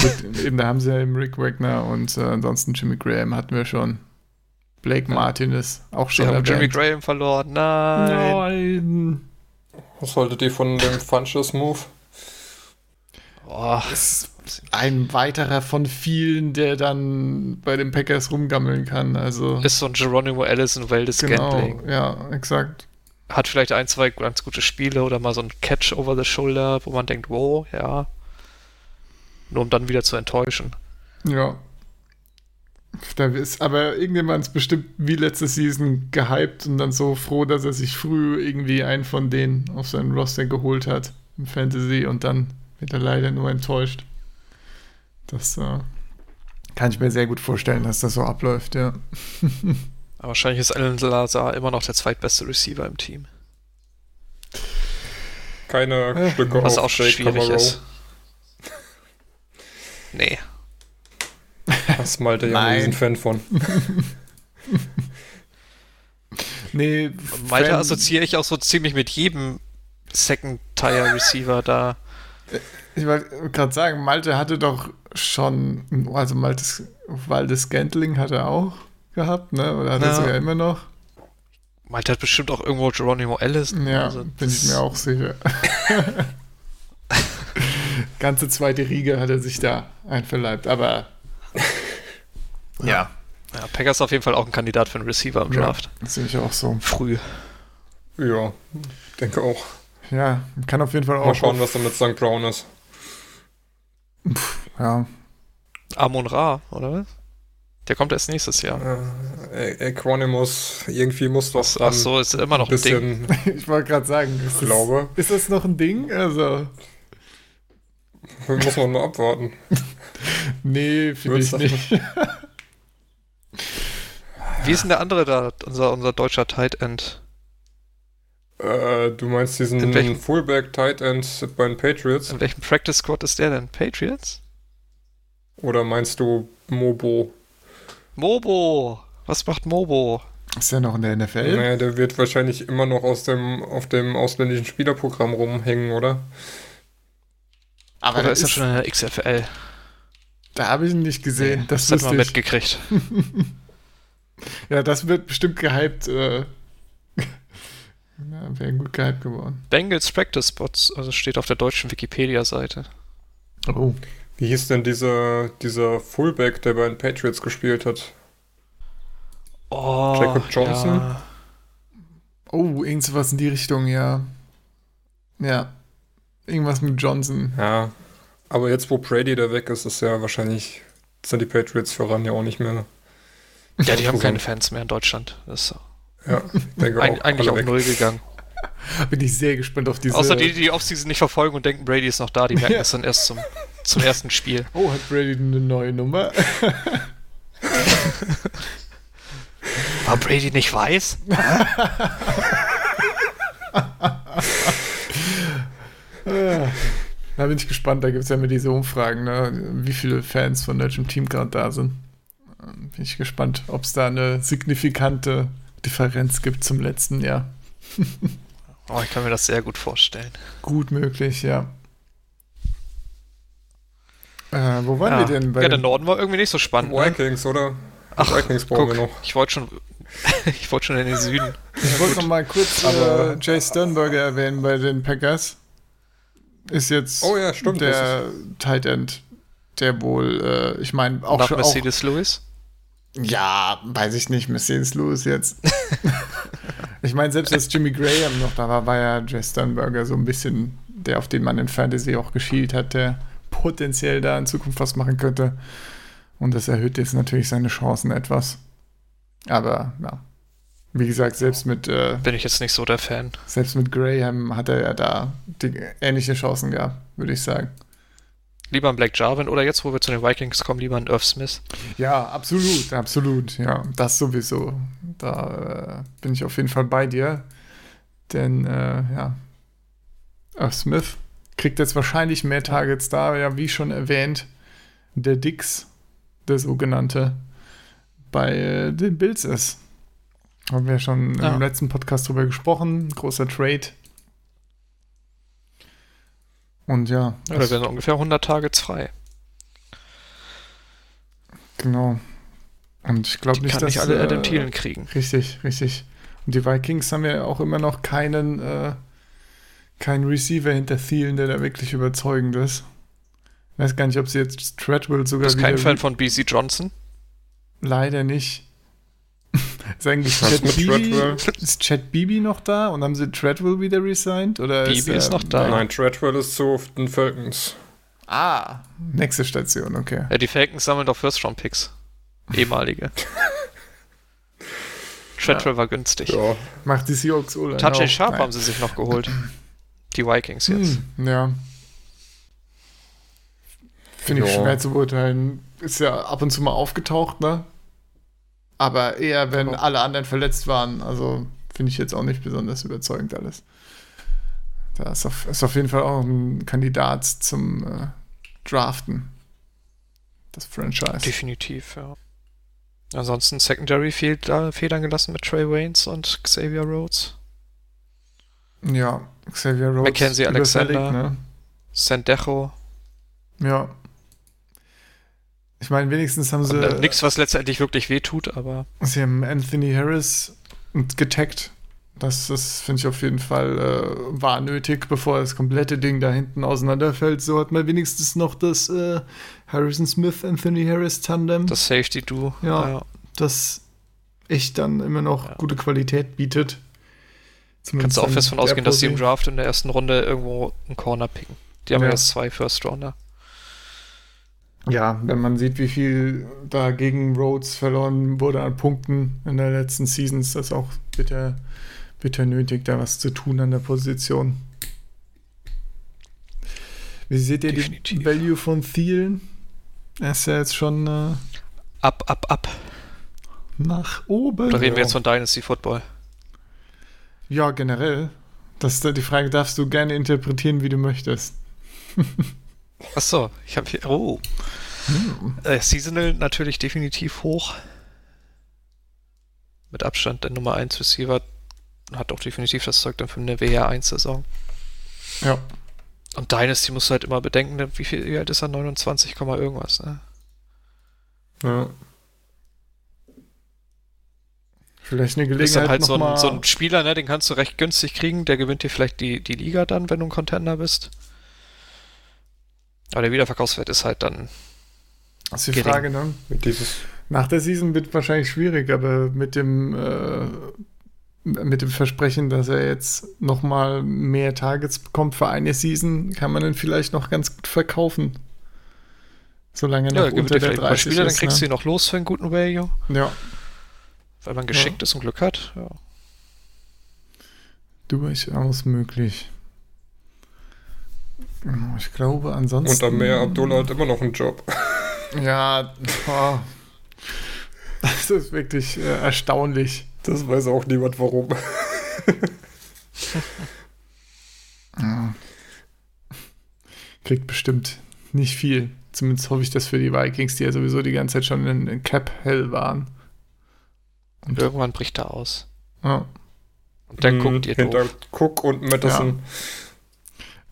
gut, eben, da haben sie ja eben Rick Wagner und äh, ansonsten Jimmy Graham hatten wir schon. Blake Martin ist auch schon haben Jimmy erwähnt. Graham verloren. Nein. Nein. Was haltet ihr von dem Funches-Move? Oh, Ist ein weiterer von vielen, der dann bei den Packers rumgammeln kann. Also ist so ein Geronimo Allison Valdez genau, Scantling. ja, exakt. Hat vielleicht ein, zwei ganz gute Spiele oder mal so ein Catch over the shoulder, wo man denkt, wow, ja. Nur um dann wieder zu enttäuschen. Ja. Da ist, aber irgendjemand ist bestimmt wie letzte Season gehypt und dann so froh, dass er sich früh irgendwie einen von denen auf seinen Roster geholt hat im Fantasy und dann wird er leider nur enttäuscht. Das äh, kann ich mir sehr gut vorstellen, dass das so abläuft, ja. Aber wahrscheinlich ist Alan Lazar immer noch der zweitbeste Receiver im Team. Keine Äh, Stücke Was auf auch schon Jake schwierig Camaro. ist. Nee. Das ist Malte ja ein. Riesenfan von. Nee, Malte Fan- assoziiere ich auch so ziemlich mit jedem Second-Tier-Receiver da. Ich wollte gerade sagen, Malte hatte doch schon, also Maltes, Waldes Scantling hat er auch gehabt, ne? Oder hat er Ja. sogar immer noch? Malte hat bestimmt auch irgendwo Geronimo Allison. Ja, Also, bin ich mir auch sicher. Ganze zweite Riege hat er sich da einverleibt, aber ja, Ja, Packers auf jeden Fall auch ein Kandidat für einen Receiver im ja, Draft. das sehe ich auch so. Früh. Ja, denke auch. Ja, kann auf jeden Fall auch. Mal schauen, was da mit St. Brown ist. Ja, Amon Ra, oder was? Der kommt erst nächstes Jahr. Äh, Equanimus, irgendwie muss doch Ach so, ist immer noch ein ein Ding. bisschen, ich wollte gerade sagen, ist das, glaube, ist das noch ein Ding? Also, muss man nur abwarten. nee, finde ich nicht. Wie ist denn der andere da, unser, unser deutscher Tight End? Äh, du meinst diesen Fullback Tight End bei den Patriots? In welchem Practice Squad ist der denn? Patriots? Oder meinst du Mobo? Mobo! Was macht Mobo? Ist der noch in der NFL? Naja, der wird wahrscheinlich immer noch aus dem, auf dem ausländischen Spielerprogramm rumhängen, oder? Aber Oder da ist er schon in der XFL? Da habe ich ihn nicht gesehen. das das hat man mitgekriegt. Ja, das wird bestimmt gehypt. Äh, ja, Wäre gut gehypt geworden. Bengals Practice Spots, also steht auf der deutschen Wikipedia-Seite. Oh. Wie hieß denn dieser, dieser Fullback, der bei den Patriots gespielt hat? Oh, Jacob Johnson? Ja. Oh, irgendwas in die Richtung, ja. Ja. Irgendwas mit Johnson. Ja. Aber jetzt, wo Brady da weg ist, ist ja wahrscheinlich, sind die Patriots voran ja auch nicht mehr. ja, die haben keine Fans mehr in Deutschland. Das ist Ja, ich denke auch. eigentlich auf weg. Null gegangen. Bin ich sehr gespannt auf diese. Außer die, die die Offseason nicht verfolgen und denken, Brady ist noch da, die merken das dann erst zum, zum ersten Spiel. Oh, hat Brady eine neue Nummer? War Brady nicht weiß? Da bin ich gespannt. Da gibt es ja immer diese Umfragen, ne? wie viele Fans von welchem Team gerade da sind. Bin ich gespannt, ob es da eine signifikante Differenz gibt zum letzten Jahr. Oh, ich kann mir das sehr gut vorstellen. Gut möglich, ja. Äh, wo waren ja. wir denn? Bei ja, der den- Norden war irgendwie nicht so spannend. Ne? Vikings, oder? Die Ach, Vikings brauchen wir Guck, noch. ich wollte schon, ich wollte schon in den Süden. Ich wollte noch mal kurz Aber- äh, Jay Sternberger erwähnen bei den Packers. Ist jetzt Oh ja, stimmt, der Tight End, der wohl, äh, ich meine, auch Nach schon auch, Mercedes Lewis. Ja, weiß ich nicht, Mercedes Lewis jetzt. ich meine, selbst als Jimmy Graham noch da war, war ja Jay Sternberger so ein bisschen der, auf den man in Fantasy auch geschielt hat, der potenziell da in Zukunft was machen könnte. Und das erhöht jetzt natürlich seine Chancen etwas. Aber, ja. Wie gesagt, selbst mit, äh, Bin ich jetzt nicht so der Fan. selbst mit Graham hat er ja da die, ähnliche Chancen gehabt, würde ich sagen. Lieber ein Black Jarvin oder jetzt, wo wir zu den Vikings kommen, lieber ein Irv Smith. Ja, absolut, absolut. Ja, das sowieso. Da äh, bin ich auf jeden Fall bei dir. Denn, äh, ja, Irv Smith kriegt jetzt wahrscheinlich mehr Targets da, ja, wie schon erwähnt, der Dix, der sogenannte, bei äh, den Bills ist. Haben wir schon Ja. im letzten Podcast drüber gesprochen. Großer Trade. Und ja, da werden ungefähr 100 Targets frei. genau. Und ich glaube Die nicht, kann dass nicht alle äh, Adam Thielen kriegen. Richtig, richtig. Und die Vikings haben ja auch immer noch keinen, äh, keinen Receiver hinter Thielen, der da wirklich überzeugend ist. Ich weiß gar nicht, ob sie jetzt Treadwell Du sogar bist kein Fan von BC Johnson? Leider nicht. ist eigentlich Beebe, Treadwell? ist Chad Beebe noch da und haben sie Treadwell wieder resigned? Oder Beebe ist er- noch da. Nein, Treadwell ist zu den Falcons. Ah, nächste Station, okay. Ja, die Falcons sammeln doch First-Round-Picks. Ehemalige. Treadwell war günstig. Ja, Macht die Seahawks oder? Touchy Sharp haben sie sich noch geholt. Die Vikings jetzt. Hm, ja. Finde ich Ja. schwer zu beurteilen. Ist ja ab und zu mal aufgetaucht, ne? Aber eher, wenn Genau. alle anderen verletzt waren. Also finde ich jetzt auch nicht besonders überzeugend alles. Da ist auf, ist auf jeden Fall auch ein Kandidat zum äh, Draften. Das Franchise. Definitiv, ja. Ansonsten Secondary fehlt, da Federn gelassen mit Trey Waynes und Xavier Rhodes. Ja, Xavier Rhodes. Mackenzie Alexander. Ne? Sandejo. Ja. Ich meine, wenigstens haben sie. Nichts, was letztendlich wirklich wehtut, aber Sie haben Anthony Harris getaggt. Das, das finde ich auf jeden Fall äh, war nötig, bevor das komplette Ding da hinten auseinanderfällt. So hat man wenigstens noch das äh, Harrison Smith, Anthony Harris Tandem, das, das Safety-Do. Ja. echt dann immer noch Ja. gute Qualität bietet. Kannst du auch fest von der ausgehen, dass sie im Draft in der ersten Runde irgendwo einen Corner picken. Die haben Ja. ja jetzt zwei First-Rounder. Ja, wenn man sieht, wie viel da gegen Rhodes verloren wurde an Punkten in der letzten Season, ist das auch bitter, bitter nötig, da was zu tun an der Position. Wie seht ihr die Definitiv. Value von Thielen? Er ist ja jetzt schon äh, Ab, ab, ab. nach oben. Da reden wir jetzt von Dynasty Football. Ja, generell. Das ist die Frage, darfst du gerne interpretieren, wie du möchtest. Achso, ich habe hier. Oh. Äh, Seasonal natürlich definitiv hoch. Mit Abstand der Nummer 1 Receiver. Hat auch definitiv das Zeug dann für eine WR1-Saison. Ja. Und Dynasty musst du halt immer bedenken, wie viel wie alt ist er? 29, Komma irgendwas, ne? ja. Vielleicht eine Du bist Gelegenheit dann halt so ein, so ein Spieler, ne? Den kannst du recht günstig kriegen. Der gewinnt dir vielleicht die, die Liga dann, wenn du ein Contender bist. Aber der Wiederverkaufswert ist halt dann. Das ist die gering. Frage, ne? Mit dieses, Nach der Season wird wahrscheinlich schwierig, aber mit dem, äh, mit dem Versprechen, dass er jetzt noch mal mehr Targets bekommt für eine Season, kann man ihn vielleicht noch ganz gut verkaufen. Solange er Ja, noch unter der vielleicht ein paar 30 Spieler, dann ist. kriegst du ne? ihn noch los für einen guten Value. Ja, Weil man geschickt ist und Glück hat. Ja. durchaus möglich. Ich glaube, ansonsten. unter mehr Abdullah hat immer noch einen Job. Ja, oh. das ist wirklich äh, erstaunlich. Das weiß auch niemand warum. Ja. Kriegt bestimmt nicht viel. Zumindest hoffe ich das für die Vikings, die ja sowieso die ganze Zeit schon in, in Cap-Hell waren. Und irgendwann bricht er aus. Ja. Und dann Mhm, guckt ihr Hinter doof. Cook und Madison.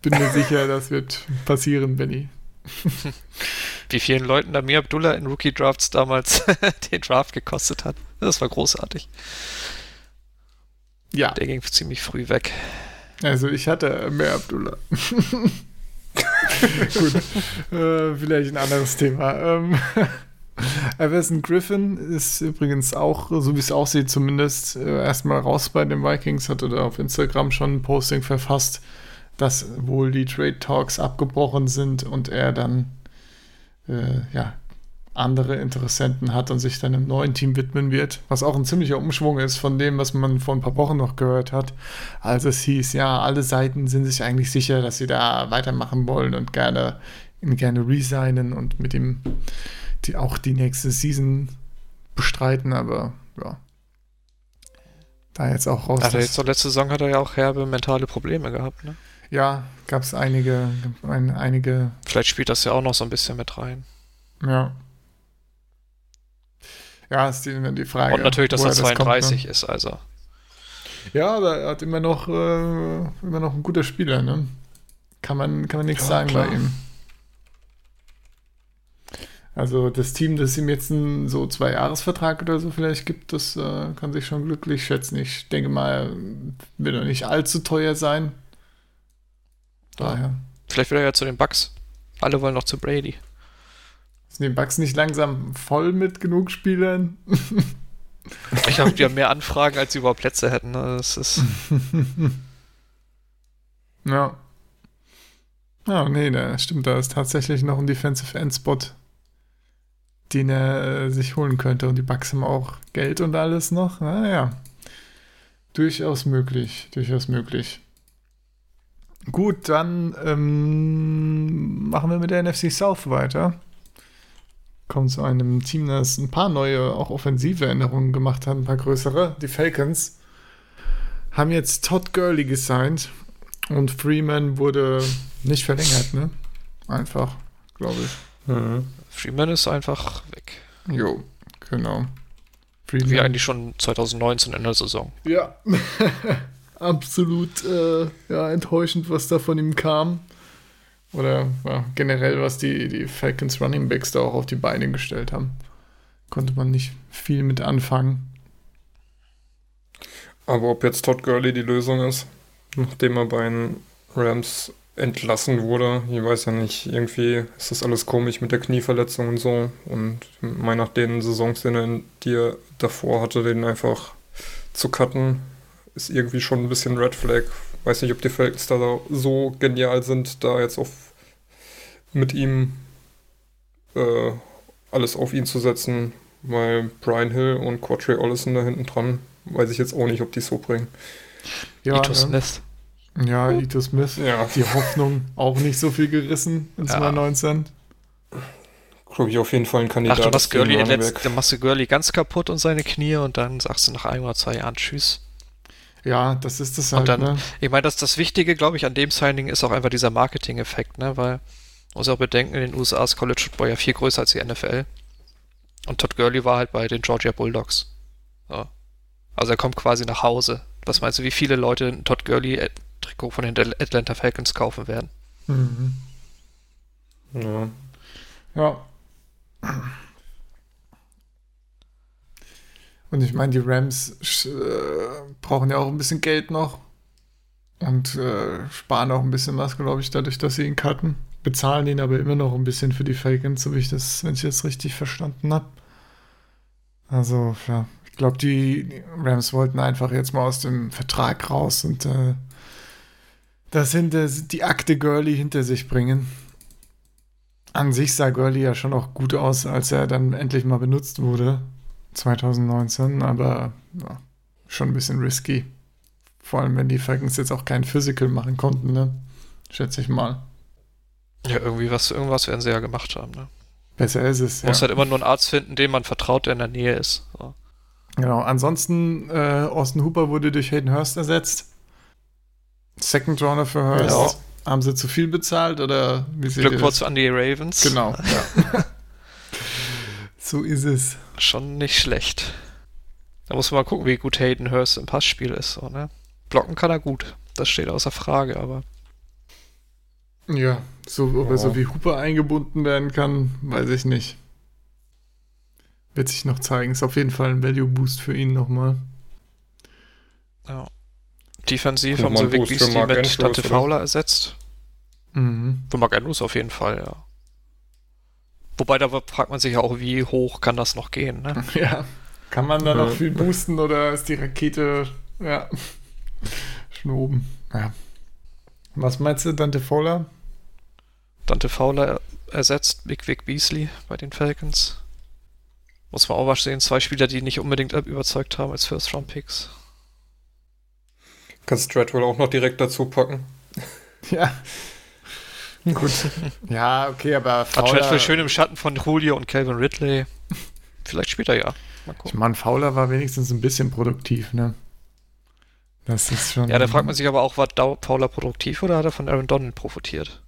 Bin mir sicher, das wird passieren, Benny. wie vielen Leuten Amir Abdullah in Rookie-Drafts damals den Draft gekostet hat. Das war großartig. Ja. Der ging ziemlich früh weg. Also ich hatte mehr Abdullah. Gut, äh, vielleicht ein anderes Thema. Ähm, Everson Griffin ist übrigens auch, so wie es aussieht, zumindest äh, erstmal raus bei den Vikings, hat oder auf Instagram schon ein Posting verfasst, dass wohl die Trade Talks abgebrochen sind und er dann äh, ja, andere Interessenten hat und sich dann einem neuen Team widmen wird, was auch ein ziemlicher Umschwung ist von dem, was man vor ein paar Wochen noch gehört hat. Also es hieß, ja, alle Seiten sind sich eigentlich sicher, dass sie da weitermachen wollen und gerne, ihn gerne resignen und mit ihm die, auch die nächste Season bestreiten, aber ja. Da jetzt auch raus. Also jetzt zur letzte Saison hat er ja auch herbe mentale Probleme gehabt, ne? Ja, gab es einige, ein, einige. Vielleicht spielt das ja auch noch so ein bisschen mit rein. Ja. Ja, ist die, die Frage. Und natürlich, dass er 32 kommt, ne? ist, also. Ja, aber er hat immer noch, äh, immer noch ein guter Spieler, ne? Kann man, kann man nichts ja, sagen klar. bei ihm. Also das Team, das ihm jetzt einen so zwei Jahresvertrag oder so vielleicht gibt, das äh, kann sich schon glücklich schätzen. Ich denke mal, wird er nicht allzu teuer sein. Daher. Vielleicht will er ja zu den Bucks. Alle wollen noch zu Brady. Sind die Bugs nicht langsam voll mit genug Spielern? ich glaube, die haben mehr Anfragen, als sie überhaupt Plätze hätten. Ne? Das ist. ja. Ja, nee, da stimmt, da ist tatsächlich noch ein Defensive End Spot, den er äh, sich holen könnte. Und die Bugs haben auch Geld und alles noch. Naja. Durchaus möglich. Durchaus möglich. Gut, dann ähm, machen wir mit der NFC South weiter kommen zu einem Team, das ein paar neue, auch offensive Änderungen gemacht hat, ein paar größere. Die Falcons haben jetzt Todd Gurley gesigned und Freeman wurde nicht verlängert, ne? Einfach, glaube ich. Mhm. Freeman ist einfach weg. Jo, genau. Freeman. Wie eigentlich schon 2019 in der Saison. Ja, absolut äh, ja, enttäuschend, was da von ihm kam. Oder ja, generell, was die, die Falcons Running Backs da auch auf die Beine gestellt haben. Konnte man nicht viel mit anfangen. Aber ob jetzt Todd Gurley die Lösung ist, nachdem er bei den Rams entlassen wurde, ich weiß ja nicht, irgendwie ist das alles komisch mit der Knieverletzung und so. Und mein nach den Saisons, die er davor hatte, den einfach zu cutten, ist irgendwie schon ein bisschen Red Flag. Weiß nicht, ob die Falcons da so genial sind, da jetzt auf mit ihm äh, alles auf ihn zu setzen, weil Brian Hill und Quattray Ollison da hinten dran, weiß ich jetzt auch nicht, ob die so bringen. Ja, Ito Smith. Ja, Ito Smith. Ja. Die Hoffnung auch nicht so viel gerissen in ja. 2019. Glaube ich auf jeden Fall ein Kandidat. Ach, du machst Gurley, letzt, dann machst du Gurley ganz kaputt und seine Knie und dann sagst du nach ein oder zwei Jahren Tschüss. Ja, das ist das halt. Und dann, ne? ich meine, das, das Wichtige, glaube ich, an dem Signing ist auch einfach dieser Marketing-Effekt, ne, weil muss auch bedenken, in den USA ist College Football ja viel größer als die NFL. Und Todd Gurley war halt bei den Georgia Bulldogs. So. Also er kommt quasi nach Hause. Was meinst du, wie viele Leute ein Todd Gurley-Trikot von den Atlanta Falcons kaufen werden? Mhm. Ja. Ja. Und ich meine, die Rams äh, brauchen ja auch ein bisschen Geld noch. Und äh, sparen auch ein bisschen was, glaube ich, dadurch, dass sie ihn cutten bezahlen ihn aber immer noch ein bisschen für die Falcons, so wie ich das, wenn ich das richtig verstanden habe. Also, ja, ich glaube, die Rams wollten einfach jetzt mal aus dem Vertrag raus und äh, das hinter, die Akte Gurley hinter sich bringen. An sich sah Gurley ja schon auch gut aus, als er dann endlich mal benutzt wurde, 2019, aber ja, schon ein bisschen risky. Vor allem, wenn die Falcons jetzt auch kein Physical machen konnten, ne? Schätze ich mal. Ja, irgendwie was, irgendwas werden sie ja gemacht haben, ne? Besser ist es. Man muss halt immer nur einen Arzt finden, dem man vertraut, der in der Nähe ist. So. Genau, ansonsten, äh, Austin Hooper wurde durch Hayden Hurst ersetzt. Second Runner für Hurst. Ja. Haben sie zu viel bezahlt oder wie Glückwunsch an die Ravens. Genau, ja. so ist es. Schon nicht schlecht. Da muss man mal gucken, wie gut Hayden Hurst im Passspiel ist. So, ne? Blocken kann er gut. Das steht außer Frage, aber Ja, so, ob er so wie Hooper eingebunden werden kann, weiß ich nicht. Wird sich noch zeigen. Ist auf jeden Fall ein Value-Boost für ihn nochmal. Ja. Defensiv haben sie Boost Beasley Mark mit oder? Fowler ersetzt. Mhm. Für Mark Andrews auf jeden Fall, ja. Wobei da fragt man sich ja auch, wie hoch kann das noch gehen, ne? Ja. Kann man da noch viel boosten oder ist die Rakete, ja, schon oben? Ja. Was meinst du, Dante Fowler? Dante Fowler ersetzt Vic Vic Beasley bei den Falcons. Muss man auch was sehen. Zwei Spieler, die nicht unbedingt überzeugt haben als First-Round-Picks. Kannst Stratwell auch noch direkt dazu packen. Ja. Gut. Ja, okay, aber Hat Fowler, Treadwell schön im Schatten von Julio und Calvin Ridley. Vielleicht später ja. Mal ich gucken. meine, Fowler war wenigstens ein bisschen produktiv, ne? Das ist schon. Ja, da fragt man sich aber auch, war Fowler produktiv oder hat er von Aaron Donald profitiert?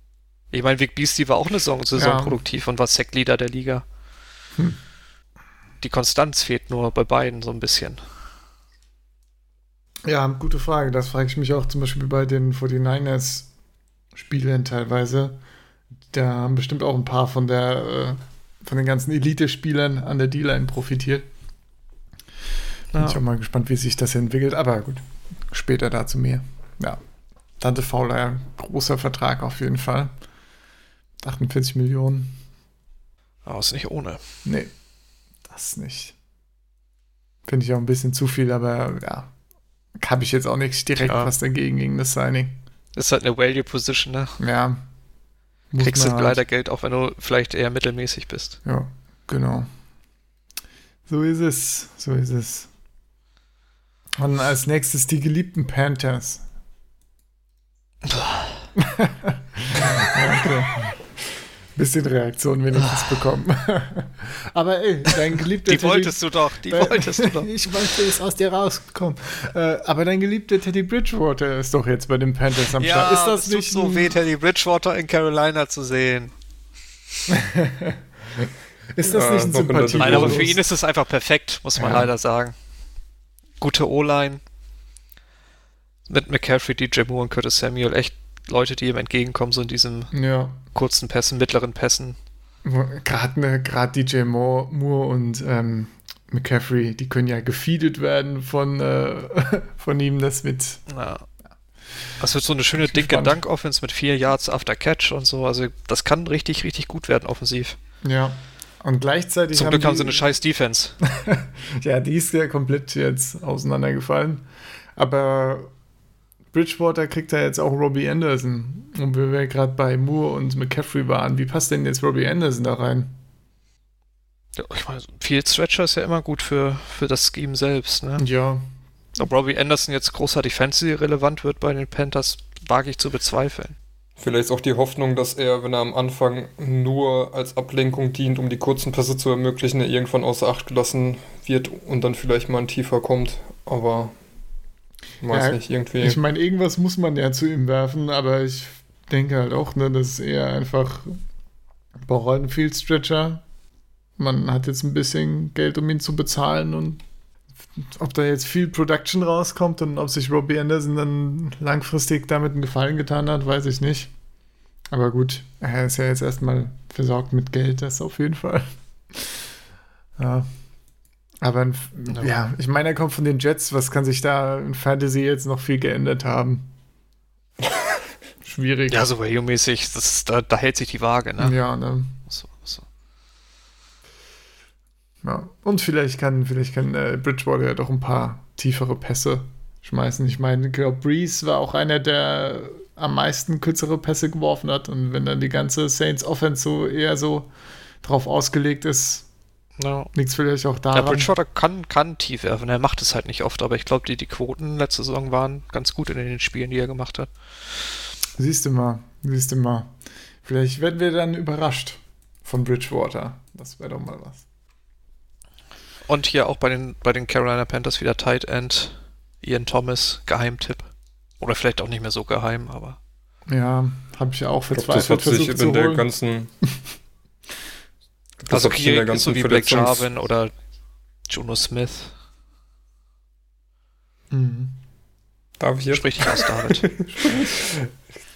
Ich meine, Vic Beastie war auch eine Saison, Saison Ja. produktiv und war Sackleader der Liga. Hm. Die Konstanz fehlt nur bei beiden so ein bisschen. Ja, gute Frage. Das frage ich mich auch zum Beispiel bei den 49ers-Spielern teilweise. Da haben bestimmt auch ein paar von der äh, von den ganzen Elite-Spielern an der D-Line profitiert. Bin Ja. ich auch mal gespannt, wie sich das entwickelt. Aber gut, später dazu mehr. Ja. Tante Fowler, großer Vertrag auf jeden Fall. 48 Millionen. Aber ist nicht ohne. Nee, das nicht. Finde ich auch ein bisschen zu viel, aber ja, habe ich jetzt auch nichts direkt Ja. was dagegen gegen das Signing. Ist halt eine Value-Position, ne? Ja. Kriegst du halt- leider Geld, auch wenn du vielleicht eher mittelmäßig bist. Ja, genau. So ist es. So ist es. Und als nächstes die geliebten Panthers. okay. Bisschen Reaktion wenigstens bekommen. Aber ey, dein geliebter Die Teddy- wolltest du doch, die Dein- wolltest du doch. ich wollte, ist aus dir rausgekommen. Äh, aber dein geliebter Teddy Bridgewater ist doch jetzt bei den Panthers am Start. Ist das es tut nicht so ein- weh, Teddy Bridgewater in Carolina zu sehen. Ist das Ja, nicht ein Sympathie? Nein, aber für ihn ist es einfach perfekt, muss man Ja. leider sagen. Gute O-Line. Mit McCaffrey, DJ Moore und Curtis Samuel. Echt Leute, die ihm entgegenkommen, so in diesen Ja. Kurzen Pässen, mittleren Pässen. Gerade ne, grad DJ Moore, Moore und ähm, McCaffrey, die können ja gefeedet werden von, äh, von ihm. Das wird. Ja. Das wird so eine schöne dicke gespannt. Dunk-Offense mit vier Yards after Catch und so. Also das kann richtig, richtig gut werden offensiv. Ja. Und gleichzeitig. Zum Glück haben sie eine scheiß Defense. Ja, die ist ja komplett jetzt auseinandergefallen. Aber Bridgewater kriegt ja jetzt auch Robbie Anderson. Und wir wir gerade bei Moore und McCaffrey waren. Wie passt denn jetzt Robbie Anderson da rein? Ja, ich meine, Field Stretcher ist ja immer gut für, für das Scheme selbst. Ne? Ja, Ob Robbie Anderson jetzt großartig fancy relevant wird bei den Panthers, wage ich zu bezweifeln. Vielleicht ist auch die Hoffnung, dass er, wenn er am Anfang nur als Ablenkung dient, um die kurzen Pässe zu ermöglichen, er irgendwann außer Acht gelassen wird und dann vielleicht mal ein tiefer kommt. Aber weiß Ja, nicht, irgendwie. Ich meine, irgendwas muss man ja zu ihm werfen, aber ich denke halt auch, ne, das ist eher einfach einen Field Stretcher. Man hat jetzt ein bisschen Geld, um ihn zu bezahlen und ob da jetzt viel Production rauskommt und ob sich Robbie Anderson dann langfristig damit einen Gefallen getan hat, weiß ich nicht. Aber gut, er ist ja jetzt erstmal versorgt mit Geld, das auf jeden Fall. Ja. Aber ein, Ja. ja, ich meine, er kommt von den Jets. Was kann sich da in Fantasy jetzt noch viel geändert haben? Schwierig. Ja, so value-mäßig, da, da hält sich die Waage. Ne? Ja, ne? So, so. ja. Und vielleicht kann, vielleicht kann äh, Bridgewater ja doch ein paar tiefere Pässe schmeißen. Ich meine, ich glaube, Breeze war auch einer, der am meisten kürzere Pässe geworfen hat. Und wenn dann die ganze Saints Offense so eher so drauf ausgelegt ist, Ja. liegt vielleicht auch Ja, daran. Bridgewater kann, kann tief werfen, er macht es halt nicht oft, aber ich glaube, die, die Quoten letzte Saison waren ganz gut in den Spielen, die er gemacht hat. Siehst du mal, siehst du mal. Vielleicht werden wir dann überrascht von Bridgewater. Das wäre doch mal was. Und hier auch bei den, bei den Carolina Panthers wieder Tight End, Ian Thomas, Geheimtipp. Oder vielleicht auch nicht mehr so geheim, aber Ja, habe ich ja auch ich glaube, das verzweifelt hat sich in der ganzen. Das also hier ist so wie Verletzungs- Jarvin oder Juno Smith. Mhm. Darf ich jetzt? Sprich dich aus, David.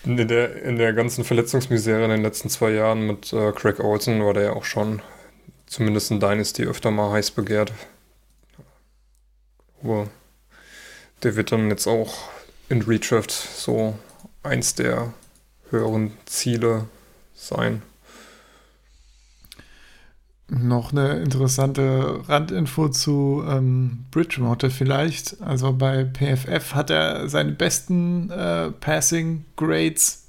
In der, in der ganzen Verletzungsmisere in den letzten zwei Jahren mit äh, Craig Olsen war der ja auch schon zumindest in Dynasty öfter mal heiß begehrt. Aber der wird dann jetzt auch in Redraft so eins der höheren Ziele sein. Noch eine interessante Randinfo zu ähm, Bridgewater vielleicht. Also bei PFF hat er seine besten äh, Passing Grades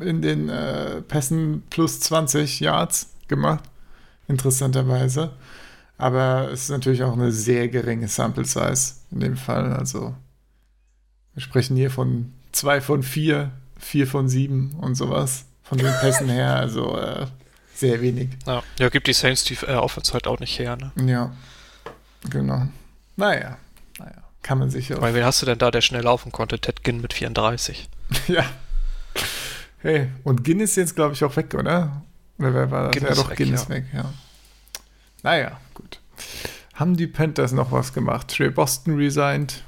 in den äh, Pässen plus 20 Yards gemacht. Interessanterweise. Aber es ist natürlich auch eine sehr geringe Sample Size in dem Fall. Also wir sprechen hier von 2 von 4, 4 von 7 und sowas. Von den Pässen her. Also äh, sehr wenig. Ja, ja gibt die Saints die äh, Offense halt auch nicht her, ne? Ja, genau. Naja, naja, kann man sich auch. Weil wen hast du denn da, der schnell laufen konnte? Ted Ginn mit 34. ja. Hey, und Ginn ist jetzt, glaube ich, auch weg, oder? Oder wer war das? Ginn ja, doch, weg, Ginn ja. ist weg, ja. Naja, gut. Haben die Panthers noch was gemacht? Trey Boston resigned.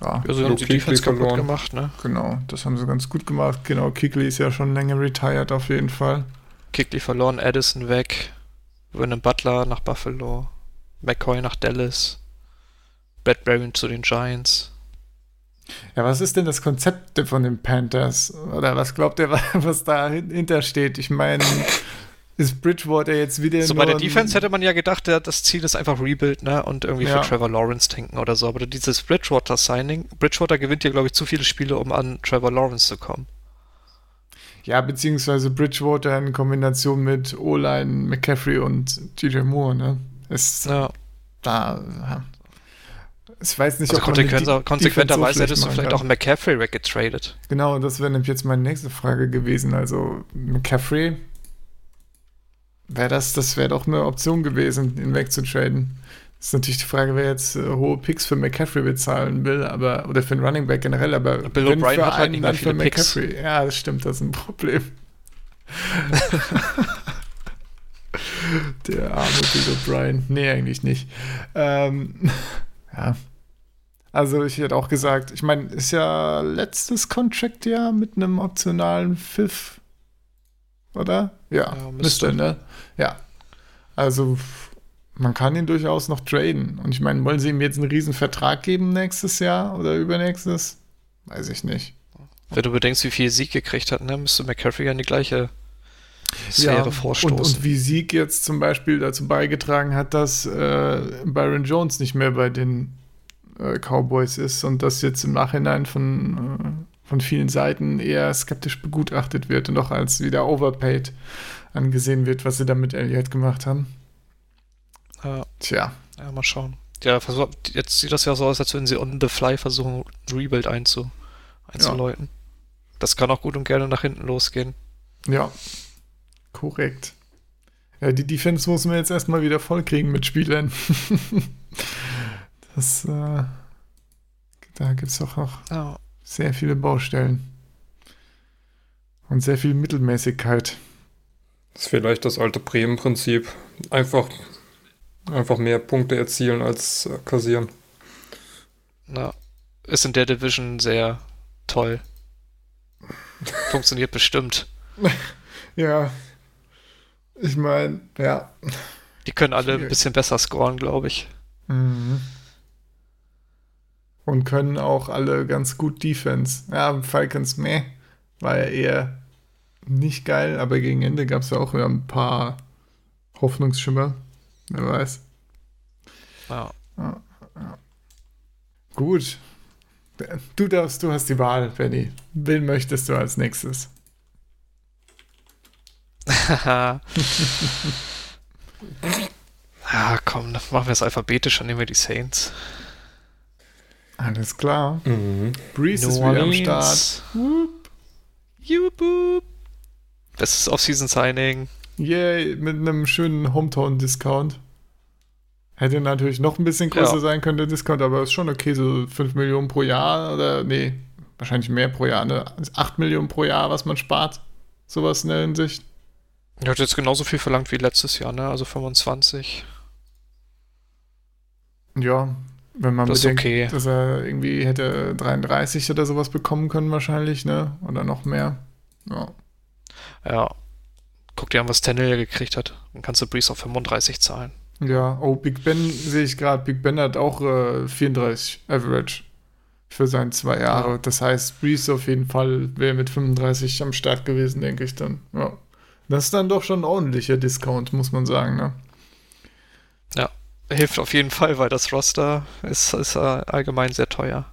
Ja, also haben die Defense kaputt gemacht, ne? Genau, das haben sie ganz gut gemacht. Genau, Kikli ist ja schon länger retired auf jeden Fall. Kickley verloren, Addison weg, Vernon Butler nach Buffalo, McCoy nach Dallas, Brad zu den Giants. Ja, was ist denn das Konzept von den Panthers? Oder was glaubt ihr, was dahinter steht? Ich meine, ist Bridgewater jetzt wieder. So bei der Defense hätte man ja gedacht, das Ziel ist einfach Rebuild, ne? Und irgendwie ja. für Trevor Lawrence tanken oder so. Aber dieses Bridgewater-Signing, Bridgewater gewinnt ja, glaube ich, zu viele Spiele, um an Trevor Lawrence zu kommen. Ja, beziehungsweise Bridgewater in Kombination mit O-Line, McCaffrey und DJ Moore, ne? Ist ja. da. Ja. Ich weiß nicht, also ob konsequent, man konsequenterweise so hättest du vielleicht kann. auch McCaffrey weggetradet. Genau, das wäre nämlich jetzt meine nächste Frage gewesen. Also McCaffrey, wäre das, das wäre doch eine Option gewesen, ihn wegzutraden ist natürlich die Frage, wer jetzt äh, hohe Picks für McCaffrey bezahlen will, aber oder für einen Running Back generell, aber Bill O'Brien hat halt nicht mehr viele Picks. Ja, das stimmt, das ist ein Problem. Der arme Bill O'Brien. Nee, eigentlich nicht. Ähm, ja. Also ich hätte auch gesagt, ich meine, ist ja letztes Contract ja mit einem optionalen Fifth, oder? Ja, ja müsste, ne? Ja. Also man kann ihn durchaus noch traden. Und ich meine, wollen sie ihm jetzt einen riesen Vertrag geben nächstes Jahr oder übernächstes? Weiß ich nicht. Wenn du bedenkst, wie viel Sieg gekriegt hat, ne, müsste McCaffrey ja in die gleiche Sphäre ja, vorstoßen. Und, und, wie Sieg jetzt zum Beispiel dazu beigetragen hat, dass äh, Byron Jones nicht mehr bei den äh, Cowboys ist und das jetzt im Nachhinein von, äh, von vielen Seiten eher skeptisch begutachtet wird und auch als wieder overpaid angesehen wird, was sie da mit Elliott gemacht haben. Ja. Tja. Ja, mal schauen. Ja, jetzt sieht das ja so aus, als würden sie on the fly versuchen, Rebuild einzu, einzuläuten. Ja. Das kann auch gut und gerne nach hinten losgehen. Ja, korrekt. Ja, die Defense muss man jetzt erstmal wieder vollkriegen mit Spielern. das, äh, da gibt es auch noch oh. sehr viele Baustellen. Und sehr viel Mittelmäßigkeit. Das ist vielleicht das alte Bremen-Prinzip. Einfach Einfach mehr Punkte erzielen als äh, kassieren. Na, ist in der Division sehr toll. Funktioniert bestimmt. Ja. Ich meine, ja. Die können alle ein bisschen besser scoren, glaube ich. Mhm. Und können auch alle ganz gut Defense. Ja, Falcons meh. War ja eher nicht geil, aber gegen Ende gab es ja auch ein paar Hoffnungsschimmer. Wer weiß. Ja. ja, ja. Gut. Du darfst, du hast die Wahl, Benny. Wen möchtest du als nächstes? ah, komm, dann machen wir es alphabetisch, dann nehmen wir die Saints. Alles klar. Mhm. Breeze ist wieder am Start. Whoop. Jupp. Bestes Off-Season-Signing. Yay, mit einem schönen Hometown-Discount. Hätte natürlich noch ein bisschen größer ja. sein können, der Discount, aber ist schon okay, so 5 Millionen pro Jahr oder, nee, wahrscheinlich mehr pro Jahr, ne? 8 Millionen pro Jahr, was man spart. Sowas in der Hinsicht. Er hat jetzt genauso viel verlangt wie letztes Jahr, ne? Also 25. Ja, Wenn man Das ist bedenkt, okay. dass er irgendwie hätte 33 oder sowas bekommen können wahrscheinlich, ne? Oder noch mehr. Ja. Ja. Guck dir an, was Tannehill gekriegt hat. Dann kannst du Breeze auf 35 zahlen. Ja, oh, Big Ben sehe ich gerade. Big Ben hat auch äh, 34 Average für seine zwei Jahre. Ja. Das heißt, Breeze auf jeden Fall wäre mit 35 am Start gewesen, denke ich dann. Ja. Das ist dann doch schon ein ordentlicher Discount, muss man sagen, ne? Hilft auf jeden Fall, weil das Roster ist, ist äh, allgemein sehr teuer.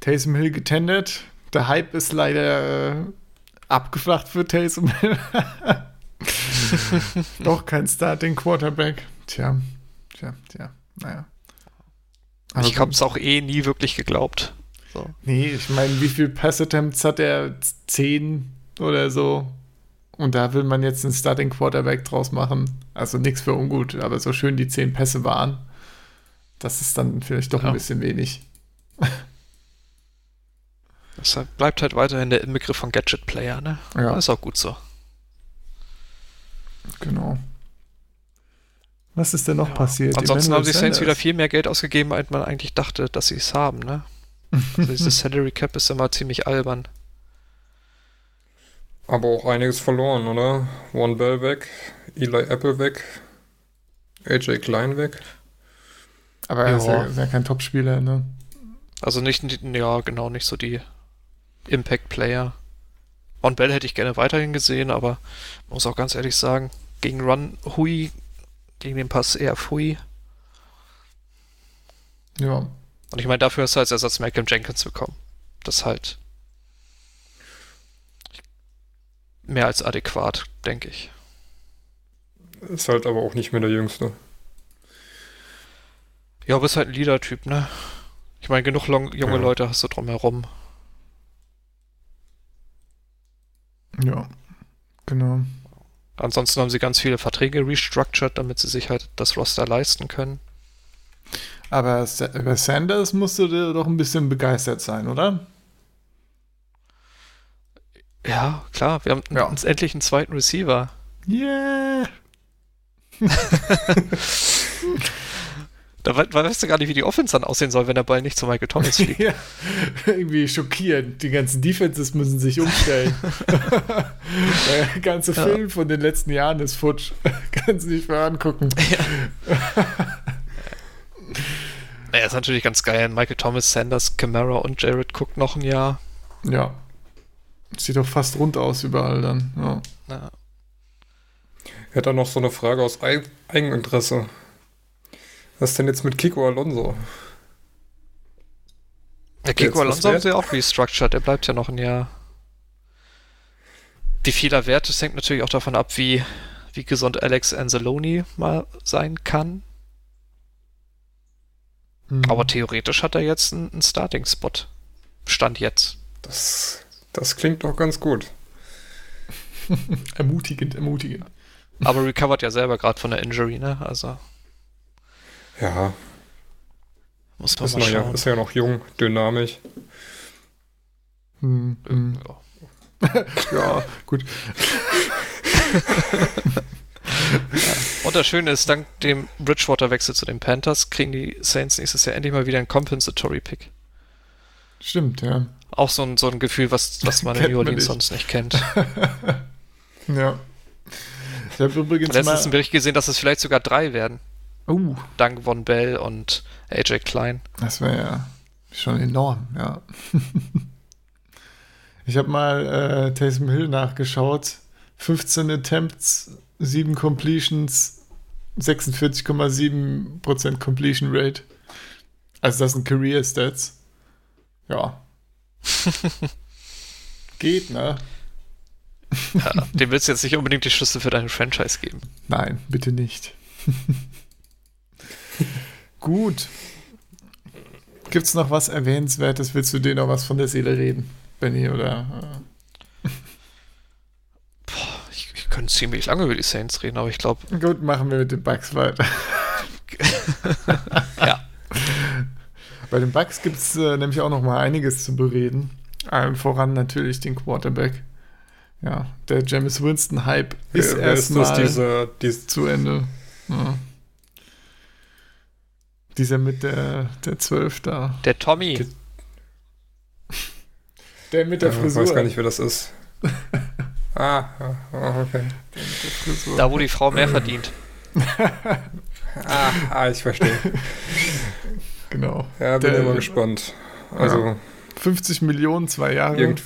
Taysom Hill getendert. Der Hype ist leider äh, abgeflacht für Taysom Hill. Doch kein Starting Quarterback. Tja, tja, tja, naja. Aber ich habe es auch eh nie wirklich geglaubt. So. Nee, ich meine, wie viel Pass-Attempts hat er? Zehn oder so. Und da will man jetzt einen Starting Quarterback draus machen. Also nichts für ungut, aber so schön die zehn Pässe waren, das ist dann vielleicht doch Ja. ein bisschen wenig. Deshalb bleibt halt weiterhin der Inbegriff von Gadget-Player, ne? Ja, Ist auch gut so. genau. Was ist denn noch Ja. passiert? Ansonsten haben die Emmanuel Saints wieder viel mehr Geld ausgegeben, als man eigentlich dachte, dass sie es haben, ne? Also dieses Salary Cap ist immer ziemlich albern. Aber auch einiges verloren, oder? One Bell weg, Eli Apple weg, AJ Klein weg. Aber er ist ja, Ja. ist ja kein Topspieler, ne? Also nicht, ja, genau, nicht so die Impact-Player. On Bell hätte ich gerne weiterhin gesehen, aber muss auch ganz ehrlich sagen, gegen Run Hui, gegen den Pass eher Hui. Ja. Und ich meine, dafür hast du als Ersatz Malcolm Jenkins bekommen. Das ist halt mehr als adäquat, denke ich. Ist halt aber auch nicht mehr der Jüngste. Ja, bist halt ein Leader-Typ, ne? Ich meine, genug long, junge Ja. Leute hast du drumherum. Ja. Genau. Ansonsten haben sie ganz viele Verträge restructured, damit sie sich halt das Roster leisten können. Aber über Sanders musst du dir doch ein bisschen begeistert sein, oder? Ja, klar, wir haben Ja. uns endlich einen zweiten Receiver. Yeah! Da we weißt du gar nicht, wie die Offense dann aussehen soll, wenn der Ball nicht zu Michael Thomas fliegt. ja, irgendwie schockierend. Die ganzen Defenses müssen sich umstellen. Der ganze Ja. Film von den letzten Jahren ist futsch. Kannst du nicht mehr angucken. Naja, ist natürlich ganz geil. Michael Thomas, Sanders, Camara und Jared Cook noch ein Jahr. Ja. Sieht doch fast rund aus überall dann. Ja. Ja. Ich hätte auch noch so eine Frage aus Eig Eigeninteresse. Was ist denn jetzt mit Kiko Alonso? Der Kiko Alonso haben sie auch restructured, der bleibt ja noch ein Jahr. Wie viel er wert ist, hängt natürlich auch davon ab, wie, wie gesund Alex Anzalone mal sein kann. Mhm. Aber theoretisch hat er jetzt einen, einen Starting-Spot. Stand jetzt. Das, das klingt doch ganz gut. ermutigend, ermutigend. Aber recovert ja selber gerade von der Injury, ne? Also Ja, muss man ist, mal noch, ja, schauen. ist ja noch jung, dynamisch. Hm, hm. Ja. Ja, gut. Und das Schöne ist, dank dem Bridgewater-Wechsel zu den Panthers kriegen die Saints nächstes Jahr endlich mal wieder einen Compensatory-Pick. Stimmt, ja. Auch so ein, so ein Gefühl, was, was man in New Orleans sonst nicht kennt. Ja. Ich habe übrigens Letztens einen mal... Bericht gesehen, dass es vielleicht sogar drei werden. Oh, Dank Von Bell und AJ Klein. das wäre ja schon enorm, ja. ich habe mal äh, Taysom Hill nachgeschaut. 15 Attempts, 7 Completions, 46,7% Completion Rate. Also das sind Career Stats. Ja. Geht, ne? Ja, dem willst du jetzt nicht unbedingt die Schlüssel für deine Franchise geben. Nein, bitte nicht. Gut. Gibt es noch was Erwähnenswertes? Willst du dir noch was von der Seele reden, Benny? Oder? Ich, ich könnte ziemlich lange über die Saints reden, aber ich glaube, Äh? Gut, machen wir mit den Bugs weiter. ja. Bei den Bugs gibt es äh, nämlich auch noch mal einiges zu bereden. Allen voran natürlich den Quarterback. Ja, der James Winston-Hype ist das, erstmal diese, diese, zu Ende. Ja. Dieser mit der, der 12 da. Der Tommy. Der mit der Ja, Ich Frisur. weiß gar nicht, wer das ist. ah, ah, ah, okay. Der mit der Frisur. Da, wo die Frau mehr verdient. Ah, ah, ich verstehe. Genau. Ja, bin Der- immer gespannt. Also, 50 Millionen, zwei Jahre. irgend.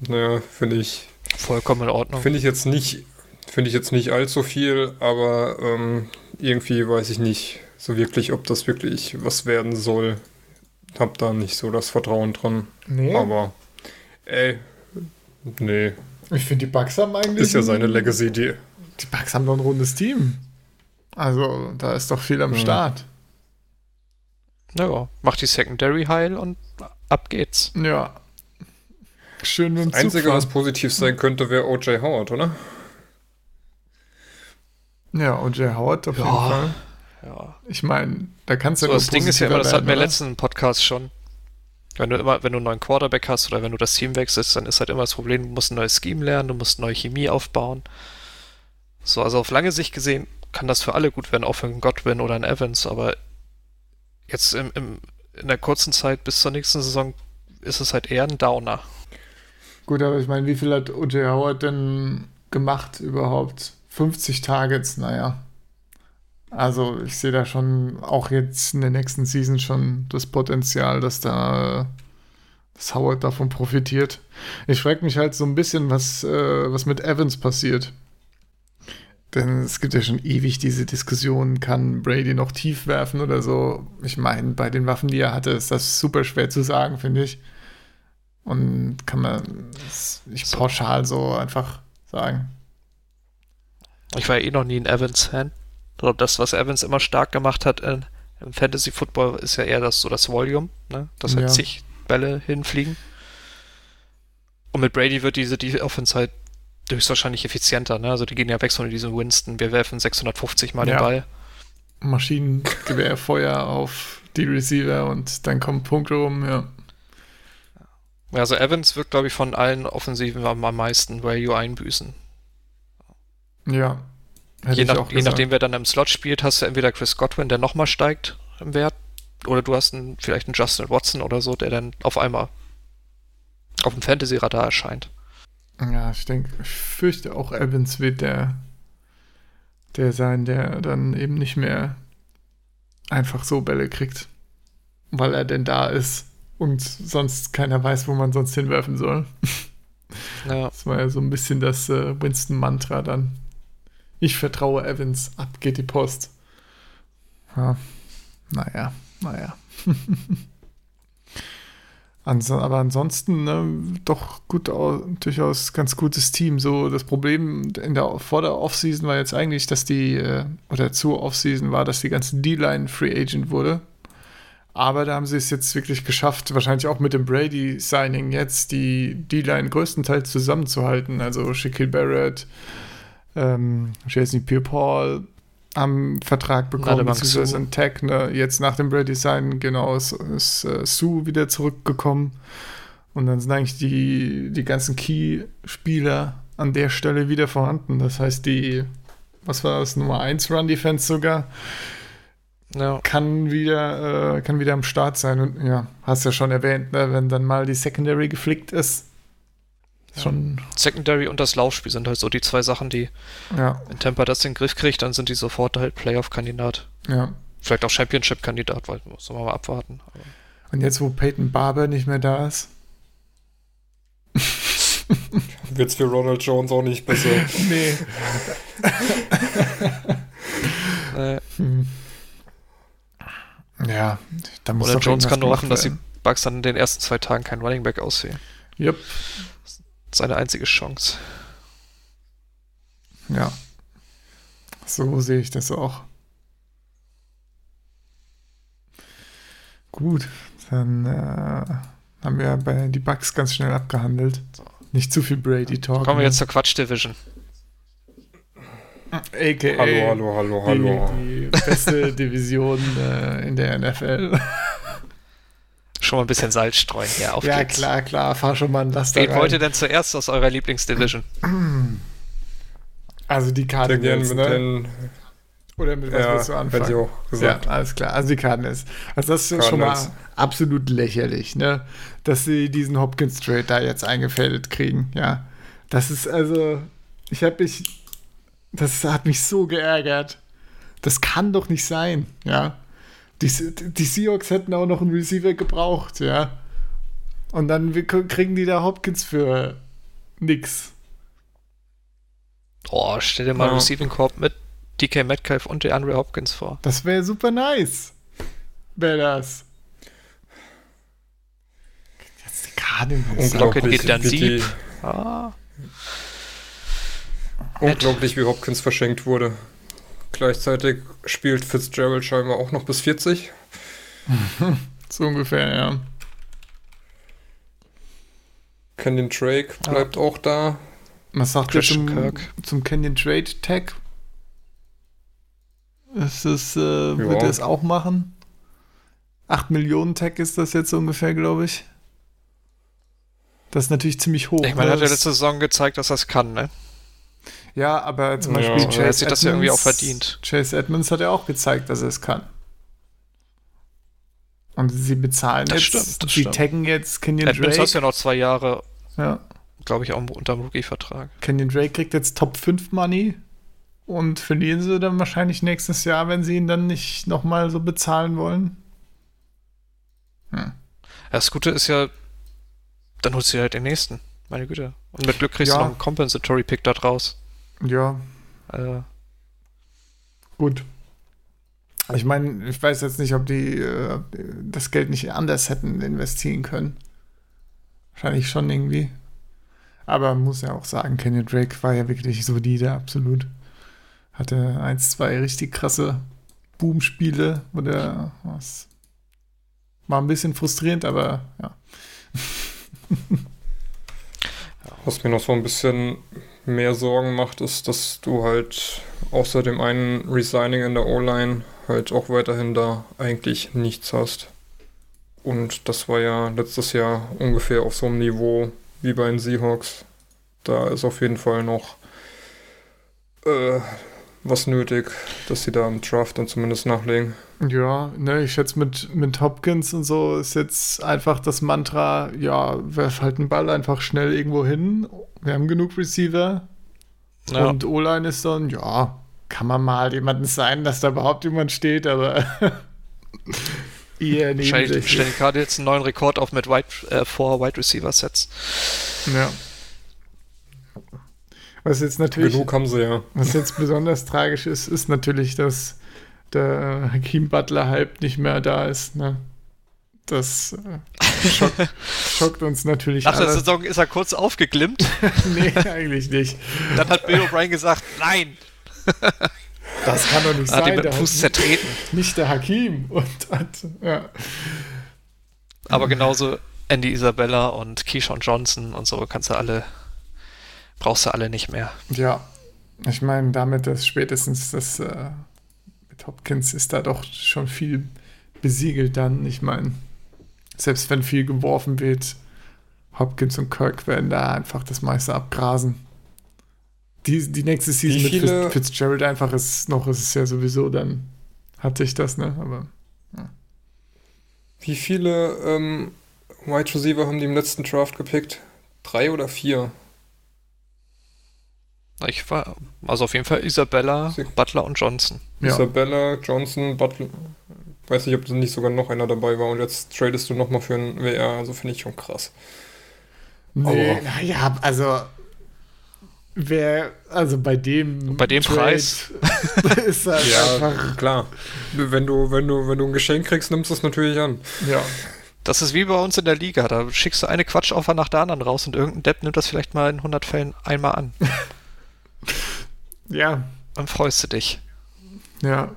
Naja, finde ich, Vollkommen in Ordnung. finde ich jetzt nicht, finde ich jetzt nicht allzu viel, aber ähm, irgendwie weiß ich nicht so wirklich, ob das wirklich was werden soll. Hab da nicht so das Vertrauen dran. Nee, Aber, ey, nee, ich finde, die Bucks haben eigentlich. ist ja ein- seine Legacy, die. Die Bucks haben doch ein rundes Team. Also, da ist doch viel am Ja. Start. Naja, macht die Secondary heil und ab geht's. Ja. Schön mit dem Das Einzige, was positiv sein könnte, wäre O.J. Howard, oder? Ja, Jay Howard auf jeden Ja. Fall. Ja. Ich meine, da kannst du So, nur das Ding ist ja immer, das hatten wir im letzten Podcast schon. Wenn du immer, wenn du einen neuen Quarterback hast oder wenn du das Team wechselst, dann ist halt immer das Problem, du musst ein neues Scheme lernen, du musst neue Chemie aufbauen. So, also auf lange Sicht gesehen kann das für alle gut werden, auch für einen Godwin oder einen Evans, aber jetzt im, im, in der kurzen Zeit bis zur nächsten Saison ist es halt eher ein Downer. Gut, aber ich meine, wie viel hat O.J. Howard denn gemacht überhaupt? 50 Targets, naja. Also, ich sehe da schon auch jetzt in der nächsten Season schon das Potenzial, dass da dass Howard davon profitiert. Ich frage mich halt so ein bisschen, was, äh, was mit Evans passiert. Denn es gibt ja schon ewig diese Diskussion, kann Brady noch tief werfen oder so. Ich meine, bei den Waffen, die er hatte, ist das super schwer zu sagen, finde ich. Und kann man nicht pauschal so einfach sagen. Ich war ja eh noch nie ein Evans-Fan. Ich glaube, das, was Evans immer stark gemacht hat in, im Fantasy Football, ist ja eher das so das Volume, ne? dass halt Ja. zig Bälle hinfliegen. Und mit Brady wird diese die Offense halt höchstwahrscheinlich effizienter. Ne? Also die gehen ja weg von diesem Winston. Wir werfen 650 Mal Ja. den Ball. Maschinengewehr, Feuer auf die Receiver und dann kommen Punkte rum, ja. Also Evans wird, glaube ich, von allen Offensiven am, am meisten Value einbüßen. Ja. Je, nach, je nachdem, wer dann im Slot spielt, hast du entweder Chris Godwin, der nochmal steigt im Wert, oder du hast einen, vielleicht einen Justin Watson oder so, der dann auf einmal auf dem Fantasy-Radar erscheint. Ja, ich denke, ich fürchte auch Evans wird der, der sein, der dann eben nicht mehr einfach so Bälle kriegt. Weil er denn da ist und sonst keiner weiß, wo man sonst hinwerfen soll. Ja, Das war ja so ein bisschen das äh, Winston-Mantra dann. Ich vertraue Evans, ab geht die Post. Ja, naja, naja. Anso aber ansonsten ne, doch gut, au- durchaus ganz gutes Team. So das Problem in der, vor der Offseason war jetzt eigentlich, dass die, äh, oder zur Offseason war, dass die ganze D-Line Free Agent wurde. Aber da haben sie es jetzt wirklich geschafft, wahrscheinlich auch mit dem Brady-Signing jetzt, die D-Line größtenteils zusammenzuhalten. Also Shaquille Barrett, ähm, Jason Pierre-Paul einen Vertrag bekommen, beziehungsweise ein Tag. Ne? Jetzt nach dem Brady-Sign, genau, ist, ist äh, Sue wieder zurückgekommen. Und dann sind eigentlich die, die ganzen Key-Spieler an der Stelle wieder vorhanden. Das heißt, die, was war das, Nummer 1 Run-Defense sogar, ja. kann wieder, äh, kann wieder am Start sein. Und ja, hast ja schon erwähnt, ne, wenn dann mal die Secondary geflickt ist. Ja. Schon, Secondary und das Laufspiel sind halt so die zwei Sachen, die, ja, wenn Tampa das in den Griff kriegt, dann sind die sofort halt Playoff-Kandidat. ja. Vielleicht auch Championship-Kandidat, weil muss man mal abwarten. Aber Und jetzt, wo Peyton Barber nicht mehr da ist. Wird's für Ronald Jones auch nicht besser. nee. Hm. Ja, da muss doch Jones kann nur hoffen, dass die. Bucks dann in den ersten zwei Tagen kein Running Back aussehen. Jupp, Seine einzige Chance. ja. So sehe ich das auch. Gut, dann äh, haben wir bei die Bugs ganz schnell abgehandelt. Nicht zu viel Brady-Talk. Kommen wir ne? jetzt zur Quatsch-Division. AKA hallo, hallo, hallo, die, hallo. die beste Division äh, in der NFL. Schon mal ein bisschen Salz streuen. Ja, auf ja, geht's. klar, klar, fahr schon mal ein Laster Wen rein. wollt ihr denn zuerst aus eurer Lieblingsdivision? Also die Cardinals, ne? den Oder mit was Ja, willst du anfangen? ich auch gesagt. Ja, alles klar. Also die Cardinals. Also das ist schon mal Cardinals. absolut lächerlich, ne? Dass sie diesen Hopkins Trade da jetzt eingefädelt kriegen, ja. Das ist also, ich habe mich, das hat mich so geärgert. Das kann doch nicht sein, ja. Die, die Seahawks hätten auch noch einen Receiver gebraucht, ja. Und dann wir- kriegen die da Hopkins für nix. Oh, stell dir mal Ja. einen Receiving Corp mit DK Metcalf und DeAndre Hopkins vor. Das wäre super nice. Wäre das. Jetzt die Cardinals. Unglaublich, geht dann wie, Sieb. Ah, unglaublich, wie Hopkins verschenkt wurde. Gleichzeitig spielt Fitzgerald scheinbar auch noch bis 40. So ungefähr, ja. Kenyon Drake bleibt auch da. Was sagt ihr Christian zum, Kirk. zum Canyon Trade Tag? Ist das, äh, wird Ja. er es auch machen? 8 Millionen Tag ist das jetzt ungefähr, glaube ich. Das ist natürlich ziemlich hoch. ich meine, ne? hat ja Das- letzte Saison gezeigt, dass er es kann, ne? Ja, aber zum. Beispiel Chase er hat sich das ja irgendwie auch Edmonds- verdient. Chase Edmonds hat ja auch gezeigt, dass er es kann. Und sie bezahlen Das jetzt, stimmt, das sie stimmt. taggen jetzt Kenyon Edmonds Drake. hast ja noch zwei Jahre, Ja. glaube ich, auch unter dem Rookie-Vertrag. Kenyon Drake kriegt jetzt Top 5 Money und verlieren sie dann wahrscheinlich nächstes Jahr, wenn sie ihn dann nicht nochmal so bezahlen wollen. Hm. Das Gute ist ja, dann holst du dir halt den nächsten. Meine Güte. Und mit Glück kriegst Ja. du noch einen Compensatory Pick da draus. Ja, Äh, gut. Ich meine, ich weiß jetzt nicht, ob die äh, das Geld nicht anders hätten investieren können. Wahrscheinlich schon irgendwie. Aber man muss ja auch sagen, Kenyon Drake war ja wirklich solide, absolut. Hatte eins, zwei richtig krasse Boom-Spiele, wo der was war ein bisschen frustrierend, aber ja. Was mir noch so ein bisschen mehr Sorgen macht, ist, dass du halt außer dem einen Resigning in der O-Line halt auch weiterhin da eigentlich nichts hast. Und das war ja letztes Jahr ungefähr auf so einem Niveau wie bei den Seahawks. Da ist auf jeden Fall noch äh, was nötig, dass sie da im Draft dann zumindest nachlegen. Ja, ne, ich schätze mit, mit Hopkins und so ist jetzt einfach das Mantra, ja, werf halt den Ball einfach schnell irgendwo hin. Wir haben genug Receiver. ja. Und O-Line ist dann, ja, kann man mal jemanden sein, dass da überhaupt jemand steht, aber eher Wahrscheinlich stellen nebensächlich. die gerade jetzt einen neuen Rekord auf mit Wide, äh, vor Wide Receiver Sets. Ja. Was jetzt natürlich, Genug haben sie ja. was jetzt besonders tragisch ist, ist natürlich, dass der Hakeem Butler Hype nicht mehr da ist. Ne? Das äh, schockt, schockt uns natürlich Nach der alle. Saison ist er kurz aufgeglimmt. Nee, eigentlich nicht. Dann hat Bill O'Brien gesagt, nein. Das kann doch nicht Hat ihn sein. mit Der dem Fuß hat zertreten. nicht der Hakim. Und hat, ja. Aber genauso Andy Isabella und Keyshawn Johnson und so kannst du alle, brauchst du alle nicht mehr. ja, ich meine, damit ist spätestens das äh, mit Hopkins ist da doch schon viel besiegelt dann. Ich meine, selbst wenn viel geworfen wird, Hopkins und Kirk werden da einfach das meiste abgrasen. Die, die nächste Season mit Fitz- Fitzgerald einfach ist noch, ist es ja sowieso dann hatte ich das, ne? Aber Wie viele ähm, Wide Receiver haben die im letzten Draft gepickt? Drei oder vier? Ich war, also auf jeden Fall Isabella, Sie- Butler und Johnson. ja. Isabella, Johnson, Butler. Weiß nicht, ob nicht sogar noch einer dabei war und jetzt tradest du nochmal für einen WR, also finde ich schon krass. Nee, naja, also wer, also bei dem Bei dem Preis. ist halt einfach, klar. Wenn du, wenn du, wenn du ein Geschenk kriegst, nimmst du es natürlich an. ja. Das ist wie bei uns in der Liga. Da schickst du eine Quatschoffer nach der anderen raus und irgendein Depp nimmt das vielleicht mal in 100 Fällen einmal an. Ja, Dann freust du dich. ja.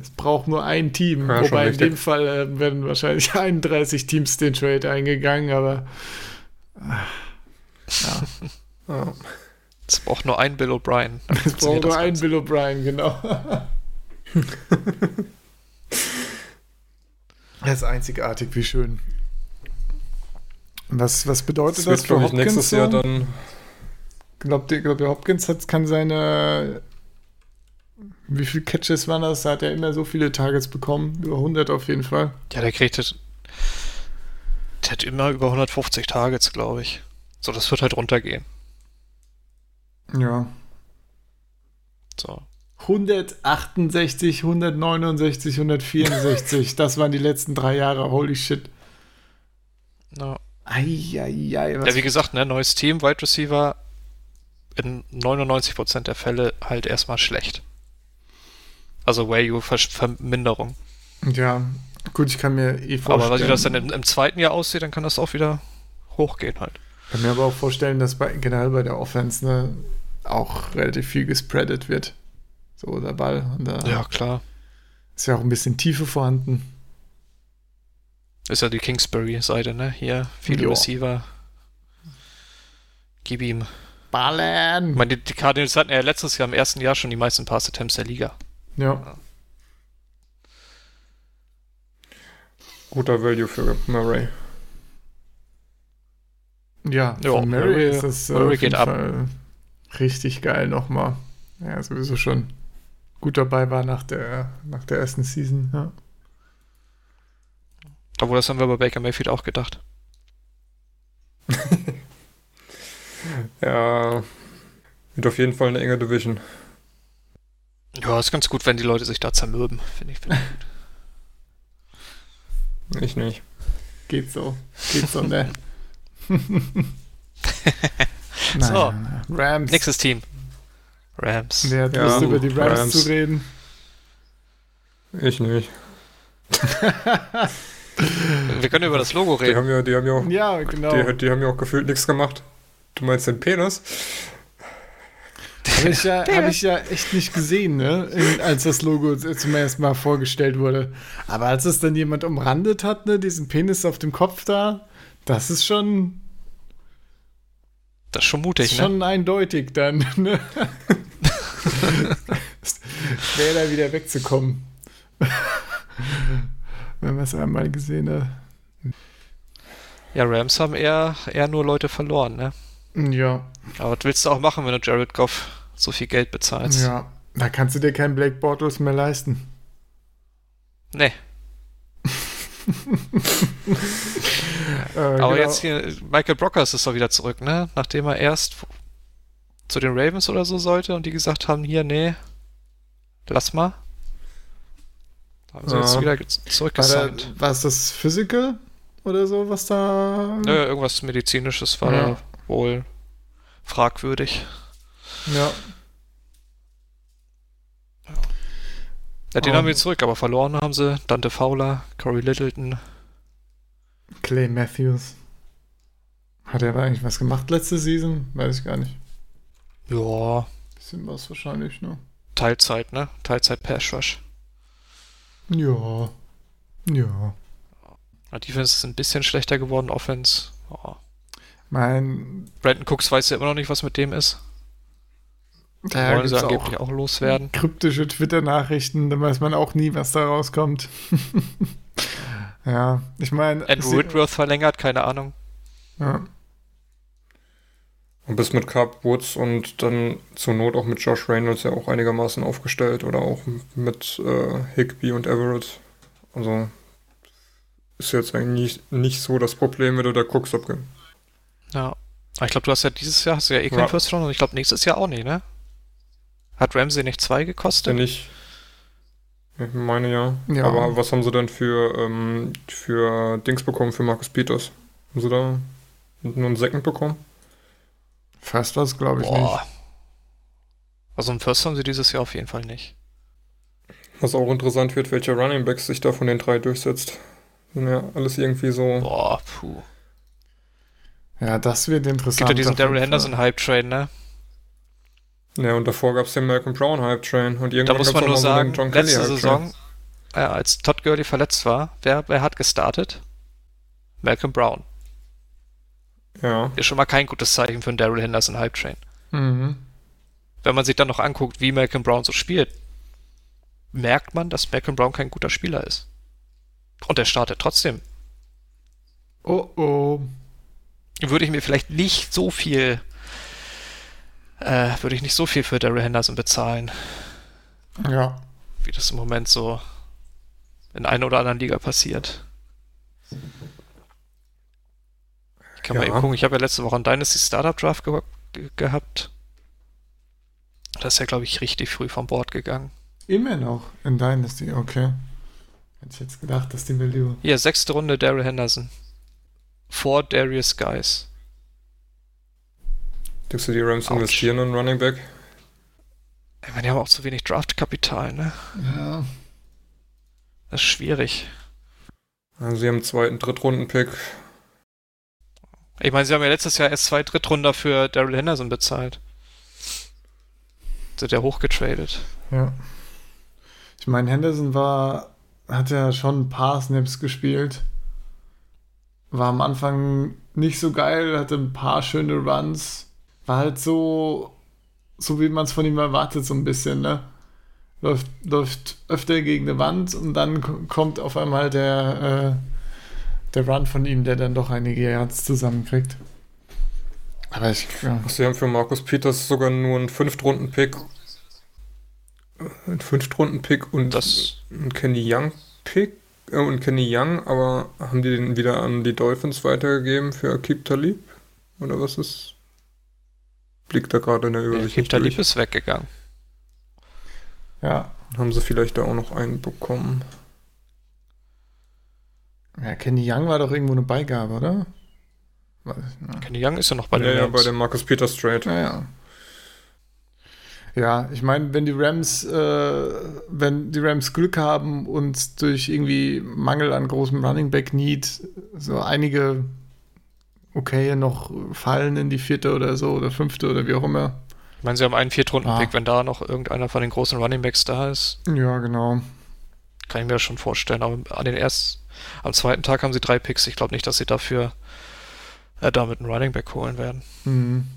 Es braucht nur ein Team. Ja, Wobei in dem Fall äh, werden wahrscheinlich 31 Teams den Trade eingegangen, aber Ja. Es braucht nur einen Bill O'Brien. Es braucht nur Ganze. Bill O'Brien, genau. das ist einzigartig, wie schön. Was, was bedeutet Das das, wird, für glaube ich, Hopkins nächstes? Jahr dann. Glaubt ihr, glaubt ihr Hopkins hat, kann seine Wie viele Catches waren das? Da hat er immer so viele Targets bekommen. Über 100 auf jeden Fall. Ja, der kriegt das, der hat immer über 150 Targets, glaube ich. So, das wird halt runtergehen. Ja. So. 168, 169, 164. das waren die letzten drei Jahre. Holy shit. Ja. Eieiei. Ja, wie gesagt, ne, neues Team, Wide Receiver in 99% der Fälle halt erstmal schlecht. Also Value-Verminderung. Ja, gut, ich kann mir eh vorstellen. Aber wenn das dann im, im, zweiten Jahr aussieht, dann kann das auch wieder hochgehen halt. Ich kann mir aber auch vorstellen, dass bei, generell bei der Offense ne, auch relativ viel gespreadet wird. So der Ball. Da ja, klar. Ist ja auch ein bisschen Tiefe vorhanden. Ist ja die Kingsbury-Seite, ne? Hier, viele jo. Receiver. Gib ihm. Ballen! Ich meine, die, Cardinals hatten ja letztes Jahr im ersten Jahr schon die meisten Pass-Attempts der Liga. Ja. Guter Value für Murray. Ja, ja Murray, Murray ist es äh, Murray geht ab. richtig geil nochmal. Ja, sowieso schon gut dabei war nach der, nach der ersten Season, ja. Obwohl, das haben wir bei Baker Mayfield auch gedacht. ja, wird auf jeden Fall eine enge Division. Ja, ist ganz gut, wenn die Leute sich da zermürben, finde ich, find ich gut. Ich nicht. Geht so. Geht so, ne? so, Rams. Nächstes Team. Rams. Wer hat ja, Lust, über die Rams, Rams zu reden? Ich nicht. Wir können über das Logo reden. Die haben ja, die haben ja auch, ja, genau. die, die haben ja auch gefühlt nichts gemacht. Du meinst den Penis? Habe ich, ja, hab ich ja echt nicht gesehen, ne? als das Logo zum ersten Mal vorgestellt wurde. Aber als es dann jemand umrandet hat, ne, diesen Penis auf dem Kopf da, das ist schon. Das ist schon mutig, ist ne? Schon eindeutig dann, ne? Schwer da wieder wegzukommen. Wenn man es einmal gesehen hat. Ja, Rams haben eher, eher nur Leute verloren, ne? Ja. Aber was willst du auch machen, wenn du Jared Goff so viel Geld bezahlst? Ja, da kannst du dir keinen Black Bottles mehr leisten. Nee. äh, Aber genau. jetzt hier, Michael Brockers ist doch wieder zurück, ne? Nachdem er erst zu den Ravens oder so sollte und die gesagt haben, hier, nee, lass mal. Da haben sie ja. jetzt wieder zurückgesigned. War es das Physical oder so, was da... Nö, irgendwas Medizinisches war ja. da wohl fragwürdig. Ja. Ja, den um, haben wir zurück, aber verloren haben sie Dante Fowler, Corey Littleton. Clay Matthews. Hat er aber eigentlich was gemacht letzte Season? Weiß ich gar nicht. Ja. Bisschen was wahrscheinlich, ne? Teilzeit, ne? Teilzeit Pass Rush. Ja. Ja. Die Defense ist ein bisschen schlechter geworden, Offense. Oh. Mein. Brandon Cooks weiß ja immer noch nicht, was mit dem ist. Da wollen sie angeblich auch, auch loswerden. Kryptische Twitter-Nachrichten, da weiß man auch nie, was da rauskommt. ja, ich meine. Andrew Whitworth verlängert, keine Ahnung. Ja. Und bist mit Cup Woods und dann zur Not auch mit Josh Reynolds ja auch einigermaßen aufgestellt oder auch mit äh, Higby und Everett. Also ist jetzt eigentlich nicht, so das Problem, wenn du da guckst, ob. Ja. Ich glaube, du hast ja dieses Jahr hast du ja eh keinen ja. First Round und ich glaube nächstes Jahr auch nicht, ne? Hat Ramsey nicht zwei gekostet? Ja, nicht. Ich meine ja. ja. Aber was haben sie denn für, ähm, für Dings bekommen für Marcus Peters? Haben sie da nur einen Second bekommen? Fast was, glaube ich Boah. nicht. Also einen First haben sie dieses Jahr auf jeden Fall nicht. Was auch interessant wird, welcher Running Backs sich da von den drei durchsetzt. Ja, alles irgendwie so. Boah, puh. Ja, das wird interessant. Gibt ja diesen Daryl Henderson Hype Train, ne? Ja, und davor gab es den Malcolm Brown Hype Train. Und irgendwann da muss man nur sagen, so letzte Saison, äh, als Todd Gurley verletzt war, wer, wer hat gestartet? Malcolm Brown. Ja. Ist schon mal kein gutes Zeichen für einen Daryl Henderson Hype Train. Mhm. Wenn man sich dann noch anguckt, wie Malcolm Brown so spielt, merkt man, dass Malcolm Brown kein guter Spieler ist. Und er startet trotzdem. Oh oh. Würde ich mir vielleicht nicht so viel äh, würde ich nicht so viel für Daryl Henderson bezahlen. Ja. Wie das im Moment so in einer oder anderen Liga passiert. Ich kann mal Ja. eben gucken, ich habe ja letzte Woche einen Dynasty Startup Draft ge ge gehabt. Da ist ja, glaube ich, richtig früh vom Bord gegangen. Immer noch in Dynasty, okay. Hätte ich jetzt gedacht, dass die Value. Hier, sechste Runde Daryl Henderson. Vor Darius Guys. Denkst du, die Rams Autsch. investieren in Running Back? Ich meine, die haben auch zu wenig Draftkapital, ne? Ja. Das ist schwierig. Also sie haben einen zweiten, Drittrunden-Pick. Ich meine, sie haben ja letztes Jahr erst zwei Drittrunder für Daryl Henderson bezahlt. Sind ja hochgetradet. Ja. Ich meine, Henderson war, hat ja schon ein paar Snaps gespielt. War am Anfang nicht so geil, hatte ein paar schöne Runs. War halt so, so wie man es von ihm erwartet, so ein bisschen, ne? Läuft, läuft öfter gegen eine Wand und dann kommt auf einmal der, äh, der Run von ihm, der dann doch einige Yards zusammenkriegt. Aber ich, ja. Sie haben für Markus Peters sogar nur einen Fünftrunden-Pick. Einen Fünftrunden-Pick und Das, einen Kenny Young-Pick. Äh, und Kenny Young, aber haben die den wieder an die Dolphins weitergegeben für Akib Talib? Oder was ist? Blickt da gerade in der Übersicht Keep Talib durch. ist weggegangen. ja. Haben sie vielleicht da auch noch einen bekommen? Ja, Kenny Young war doch irgendwo eine Beigabe, oder? Weiß ich nicht. Kenny Young ist ja noch bei ja, den ja, Rams. bei dem Markus Peters Trade. Naja. Ja, ich meine, wenn die Rams, äh, wenn die Rams Glück haben und durch irgendwie Mangel an großem Running Back Need so einige okay noch fallen in die vierte oder so oder fünfte oder wie auch immer. Ich meine, sie haben einen Viertrunden-Pick. Ah. Wenn da noch irgendeiner von den großen Runningbacks da ist, Ja, genau. kann ich mir schon vorstellen. Aber an den ersten, am zweiten Tag haben sie drei Picks. Ich glaube nicht, dass sie dafür äh, damit einen Runningback holen werden. Mhm.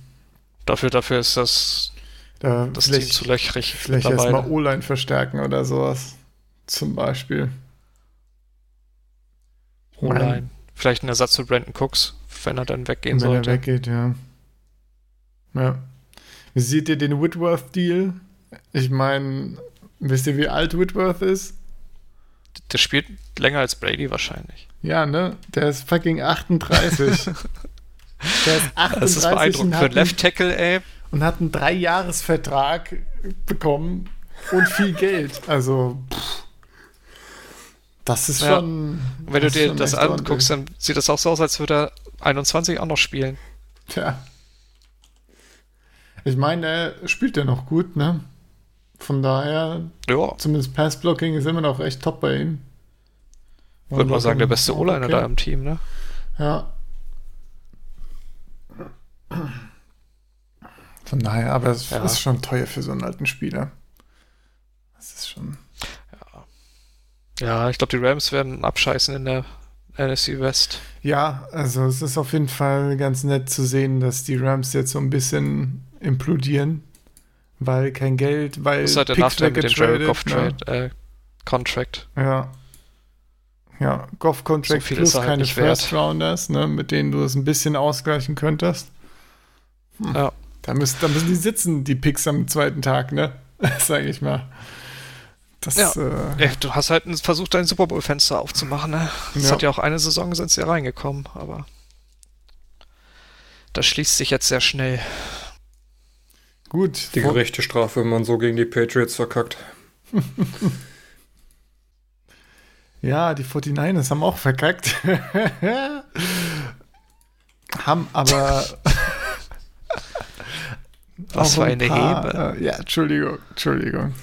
Dafür, dafür ist das, Da das Team zu löchrig vielleicht erstmal O-Line verstärken oder sowas. Zum Beispiel. O-Line. Vielleicht ein Ersatz für Brandon Cooks, wenn er dann weggehen wenn sollte. er weggeht, ja. Ja. Wie seht ihr den Whitworth-Deal? Ich meine, wisst ihr, wie alt Whitworth ist? Der spielt länger als Brady wahrscheinlich. Ja, ne? Der ist fucking 38. Der ist 38 Das ist beeindruckend. Für Left Tackle, ey. Und hat einen Dreijahresvertrag bekommen und viel Geld. Also, pff, das ist Ja. schon. Wenn du dir das anguckst, dann sieht das auch so aus, als würde er 21 auch noch spielen. Tja. Ich meine, er spielt ja noch gut, ne? Von daher, Ja, zumindest Passblocking ist immer noch echt top bei ihm. würde man sagen, der beste O-Liner okay. da im Team, ne? Ja. Von daher, aber es Ja. ist schon teuer für so einen alten Spieler. Das ist schon. Ja, ich glaube, die Rams werden abscheißen in der NFC West. Ja, also es ist auf jeden Fall ganz nett zu sehen, dass die Rams jetzt so ein bisschen implodieren, weil kein Geld, weil Das ist halt der Picks Nachteil mit dem Jared Goff ne? Trade, äh, Contract. Ja. Ja, Goff Contract So plus halt keine nicht wert. First Rounders, ne, mit denen du es ein bisschen ausgleichen könntest. Hm. Ja. Da müssen, da müssen die sitzen, die Picks am zweiten Tag, ne? Sag ich mal. Das, Ja. äh, Ja, du hast halt versucht, dein Super Bowl-Fenster aufzumachen, ne? Das Ja. hat ja auch eine Saison, sind sie ja reingekommen, aber das schließt sich jetzt sehr schnell. gut. Die gerechte Strafe, wenn man so gegen die Patriots verkackt. Ja, die 49ers haben auch verkackt. haben aber. Was für ein eine paar, Hebe. Äh, ja, Entschuldigung, Entschuldigung.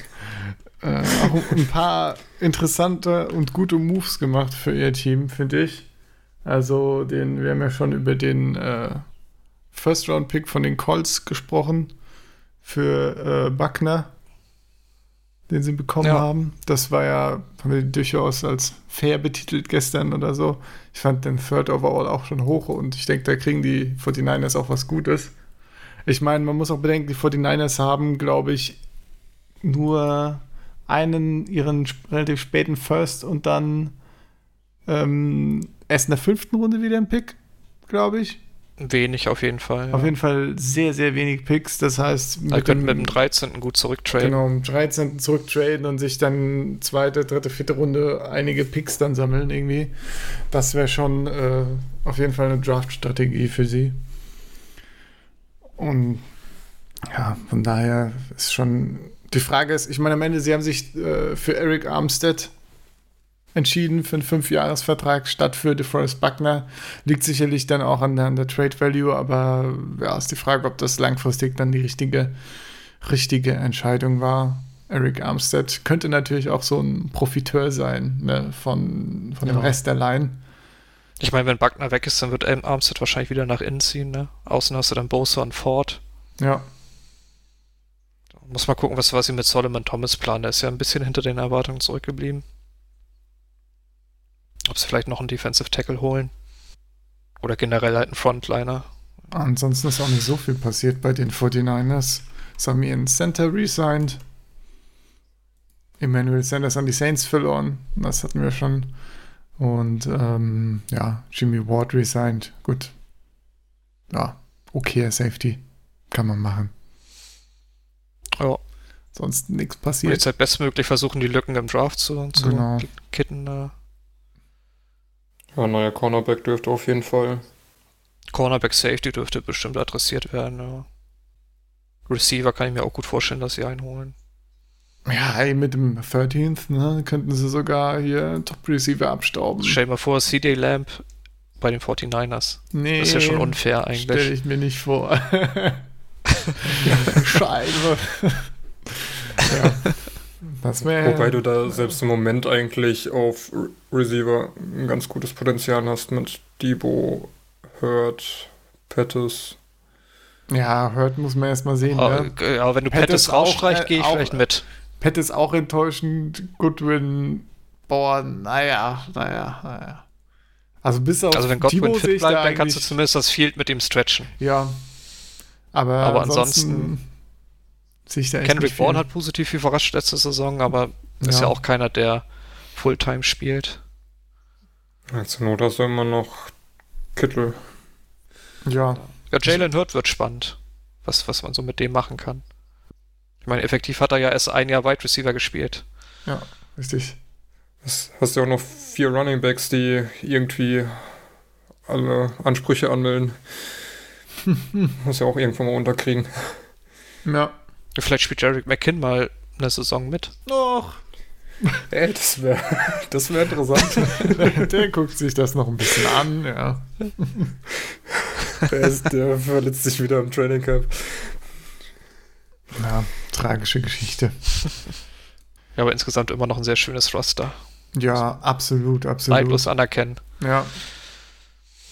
Äh, auch ein paar interessante und gute Moves gemacht für ihr Team, finde ich. Also, den, wir haben ja schon über den äh, First-Round-Pick von den Colts gesprochen für äh, Buckner, den sie bekommen Ja. haben. Das war ja, haben wir durchaus als fair betitelt gestern oder so. Ich fand den Third Overall auch schon hoch und ich denke, da kriegen die 49ers auch was Gutes. Ich meine, man muss auch bedenken, die 49ers haben, glaube ich, nur einen ihren relativ späten First und dann ähm, erst in der fünften Runde wieder einen Pick, glaube ich. Wenig auf jeden Fall. Auf jeden Fall sehr, sehr wenig Picks. Das heißt, mit, also dem, mit dem 13. gut zurücktraden. Genau, mit dem 13. zurücktraden und sich dann zweite, dritte, vierte Runde einige Picks dann sammeln irgendwie. Das wäre schon äh, auf jeden Fall eine Draft-Strategie für sie. Und ja, von daher ist schon. Die Frage ist, ich meine, am Ende, sie haben sich äh, für Eric Armstead entschieden für einen Fünfjahresvertrag statt für DeForest Buckner. Liegt sicherlich dann auch an der, an der Trade Value, aber ja, ist die Frage, ob das langfristig dann die richtige, richtige Entscheidung war. Eric Armstead könnte natürlich auch so ein Profiteur sein ne, von, von dem ja. Rest der Line. Ich meine, wenn Buckner weg ist, dann wird Armstead wahrscheinlich wieder nach innen ziehen. Ne? Außen hast du dann Bosa und Ford. Ja. Muss mal gucken, was, was sie mit Solomon Thomas planen. Der ist ja ein bisschen hinter den Erwartungen zurückgeblieben. Ob sie vielleicht noch einen Defensive Tackle holen. Oder generell halt einen Frontliner. Ansonsten ist auch nicht so viel passiert bei den 49ers. Es haben ihren Center resigned. Emmanuel Sanders an die Saints verloren. Das hatten wir schon. Und ähm, ja, Jimmy Ward resigned. Gut. Ja, okay, Safety. Kann man machen. Ja. Sonst nichts passiert. Und jetzt halt bestmöglich versuchen, die Lücken im Draft zu, zu genau. kitten. Äh. Ja, neuer Cornerback dürfte auf jeden Fall. Cornerback Safety dürfte bestimmt adressiert werden. Ja. Receiver kann ich mir auch gut vorstellen, dass sie einholen. Ja, ey, mit dem 13th, ne, könnten sie sogar hier Top-Receiver abstauben. Stell dir mal vor, CD Lamp bei den 49ers. Nee. Das ist ja schon unfair eigentlich. Stell ich mir nicht vor. Scheiße. ja. Wobei du da selbst im Moment eigentlich auf Receiver ein ganz gutes Potenzial hast mit Debo, Hurt, Pettis. Ja, Hurt muss man erstmal sehen. Oh, ne? Ja, wenn du Pettis, Pettis rausstreichst, äh, gehe ich auch, vielleicht mit. Pettis auch enttäuschend. Goodwin, boah, naja, naja, naja. Also bis auf Also wenn Godwin fit bleibt, da dann kannst du zumindest das Field mit ihm stretchen. Ja. Aber, aber ansonsten, ansonsten sehe ich da echt Kendrick Bourne hat positiv überrascht letzte Saison, aber ja. ist ja auch keiner, der Fulltime spielt. Ja, zur Not hast du immer noch Kittel. Ja. Ja, Jalen Hurt wird spannend, was, was man so mit dem machen kann. Ich meine, effektiv hat er ja erst ein Jahr Wide Receiver gespielt. Ja, richtig. Das hast du auch noch vier Running Backs, die irgendwie alle Ansprüche anmelden. Muss ja auch irgendwann mal unterkriegen. Ja. Vielleicht spielt Jarek McKinn mal eine Saison mit. Och. Ey, das wäre das wär interessant. der guckt sich das noch ein bisschen an, ja. Der, ist, der verletzt sich wieder im Training Camp. Ja, tragische Geschichte. Ja, aber insgesamt immer noch ein sehr schönes Roster. Ja, absolut, absolut. Neidlos anerkennen. Ja.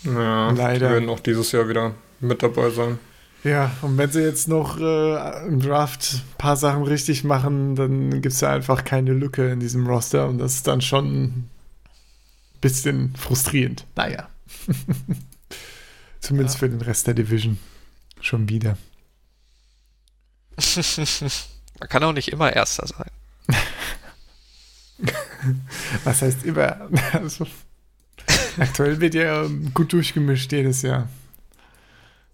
Ja, Leider. Die werden auch dieses Jahr wieder mit dabei sein. Ja, und wenn sie jetzt noch äh, im Draft ein paar Sachen richtig machen, dann gibt es ja einfach keine Lücke in diesem Roster und das ist dann schon ein bisschen frustrierend. Naja. Zumindest ja. für den Rest der Division. Schon wieder. Man kann auch nicht immer Erster sein. Was heißt immer? Also, aktuell wird ja gut durchgemischt jedes Jahr.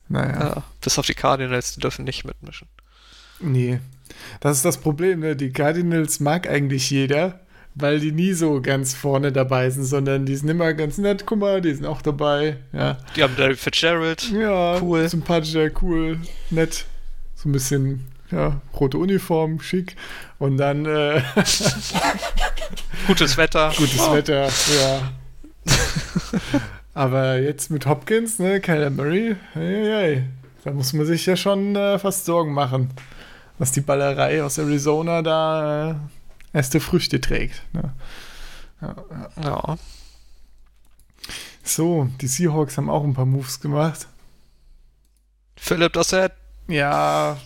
Naja. Ja, bis auf die Cardinals, die dürfen nicht mitmischen. Nee. Das ist das Problem, ne? Die Cardinals mag eigentlich jeder, weil die nie so ganz vorne dabei sind, sondern die sind immer ganz nett. Guck mal, die sind auch dabei. Ja. Die haben David Fitzgerald. Ja, cool. Sympathischer, cool, nett. Ein bisschen, ja, rote Uniform, schick. Und dann. Äh, Gutes Wetter. Gutes oh. Wetter, ja. Aber jetzt mit Hopkins, ne, Kyler Murray, hey, hey, da muss man sich ja schon äh, fast Sorgen machen, dass die Ballerei aus Arizona da äh, erste Früchte trägt. Ne? Ja, ja. ja. So, die Seahawks haben auch ein paar Moves gemacht. Philipp Dossett. Ja,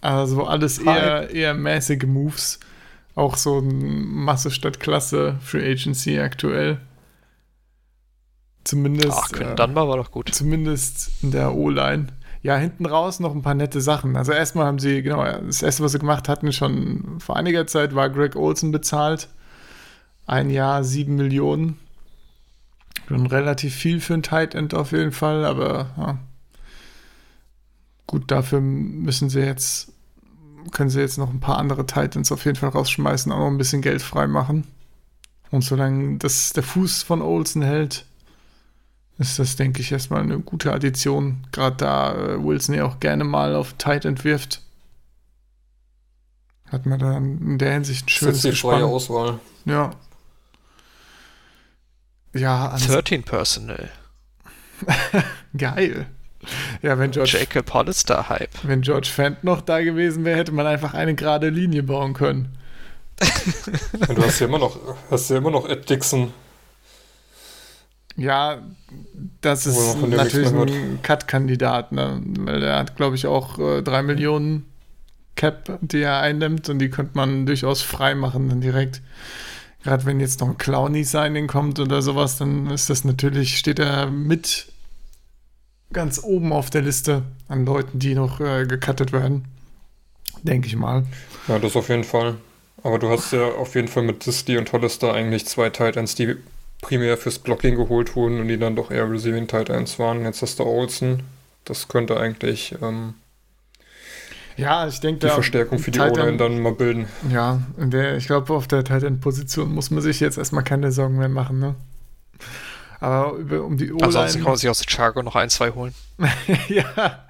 also alles eher, eher mäßige Moves. Auch so ein Masse statt Klasse für Agency aktuell. Zumindest. Ach, äh, Dunbar war doch gut. Zumindest in der O-Line. Ja, hinten raus noch ein paar nette Sachen. Also erstmal haben sie, genau, das erste, was sie gemacht hatten, schon vor einiger Zeit war Greg Olsen bezahlt. Ein Jahr, sieben Millionen. Schon relativ viel für ein Tight End auf jeden Fall, aber ja, gut, dafür müssen sie jetzt, können sie jetzt noch ein paar andere Titans auf jeden Fall rausschmeißen, auch noch ein bisschen Geld freimachen. Und solange das der Fuß von Olsen hält, ist das, denke ich, erstmal eine gute Addition. Gerade da äh, Wilson ja auch gerne mal auf Tight entwirft. Hat man dann in der Hinsicht ein schönes Das ist die freie Auswahl. Ja. Ja, 13 Personal. Geil. Ja, wenn George, Jacob Hollister Hype. wenn George Fent noch da gewesen wäre, hätte man einfach eine gerade Linie bauen können. Und du hast ja immer noch, hast ja immer noch Ed Dixon. Ja, das ist natürlich ein Cut-Kandidat, ne? Weil der hat, glaube ich, auch äh, 3 Millionen Cap, die er einnimmt und die könnte man durchaus frei machen dann direkt. Gerade wenn jetzt noch ein Clowny-Signing kommt oder sowas, dann ist das natürlich, steht er mit ganz oben auf der Liste an Leuten, die noch äh, gecuttet werden. Denke ich mal. Ja, das auf jeden Fall. Aber du hast ja auf jeden Fall mit Disti und Hollister eigentlich zwei Titans, die primär fürs Blocking geholt wurden und die dann doch eher Receiving Titans waren. Jetzt hast du Olsen. Das könnte eigentlich ähm, Ja, ich denke, die Verstärkung für die O-Line dann mal bilden. Ja, der, ich glaube, auf der Titan-Position muss man sich jetzt erstmal keine Sorgen mehr machen, ne? Aber über, um die Ansonsten O-Line. kann man sich aus Chicago noch ein, zwei holen. ja,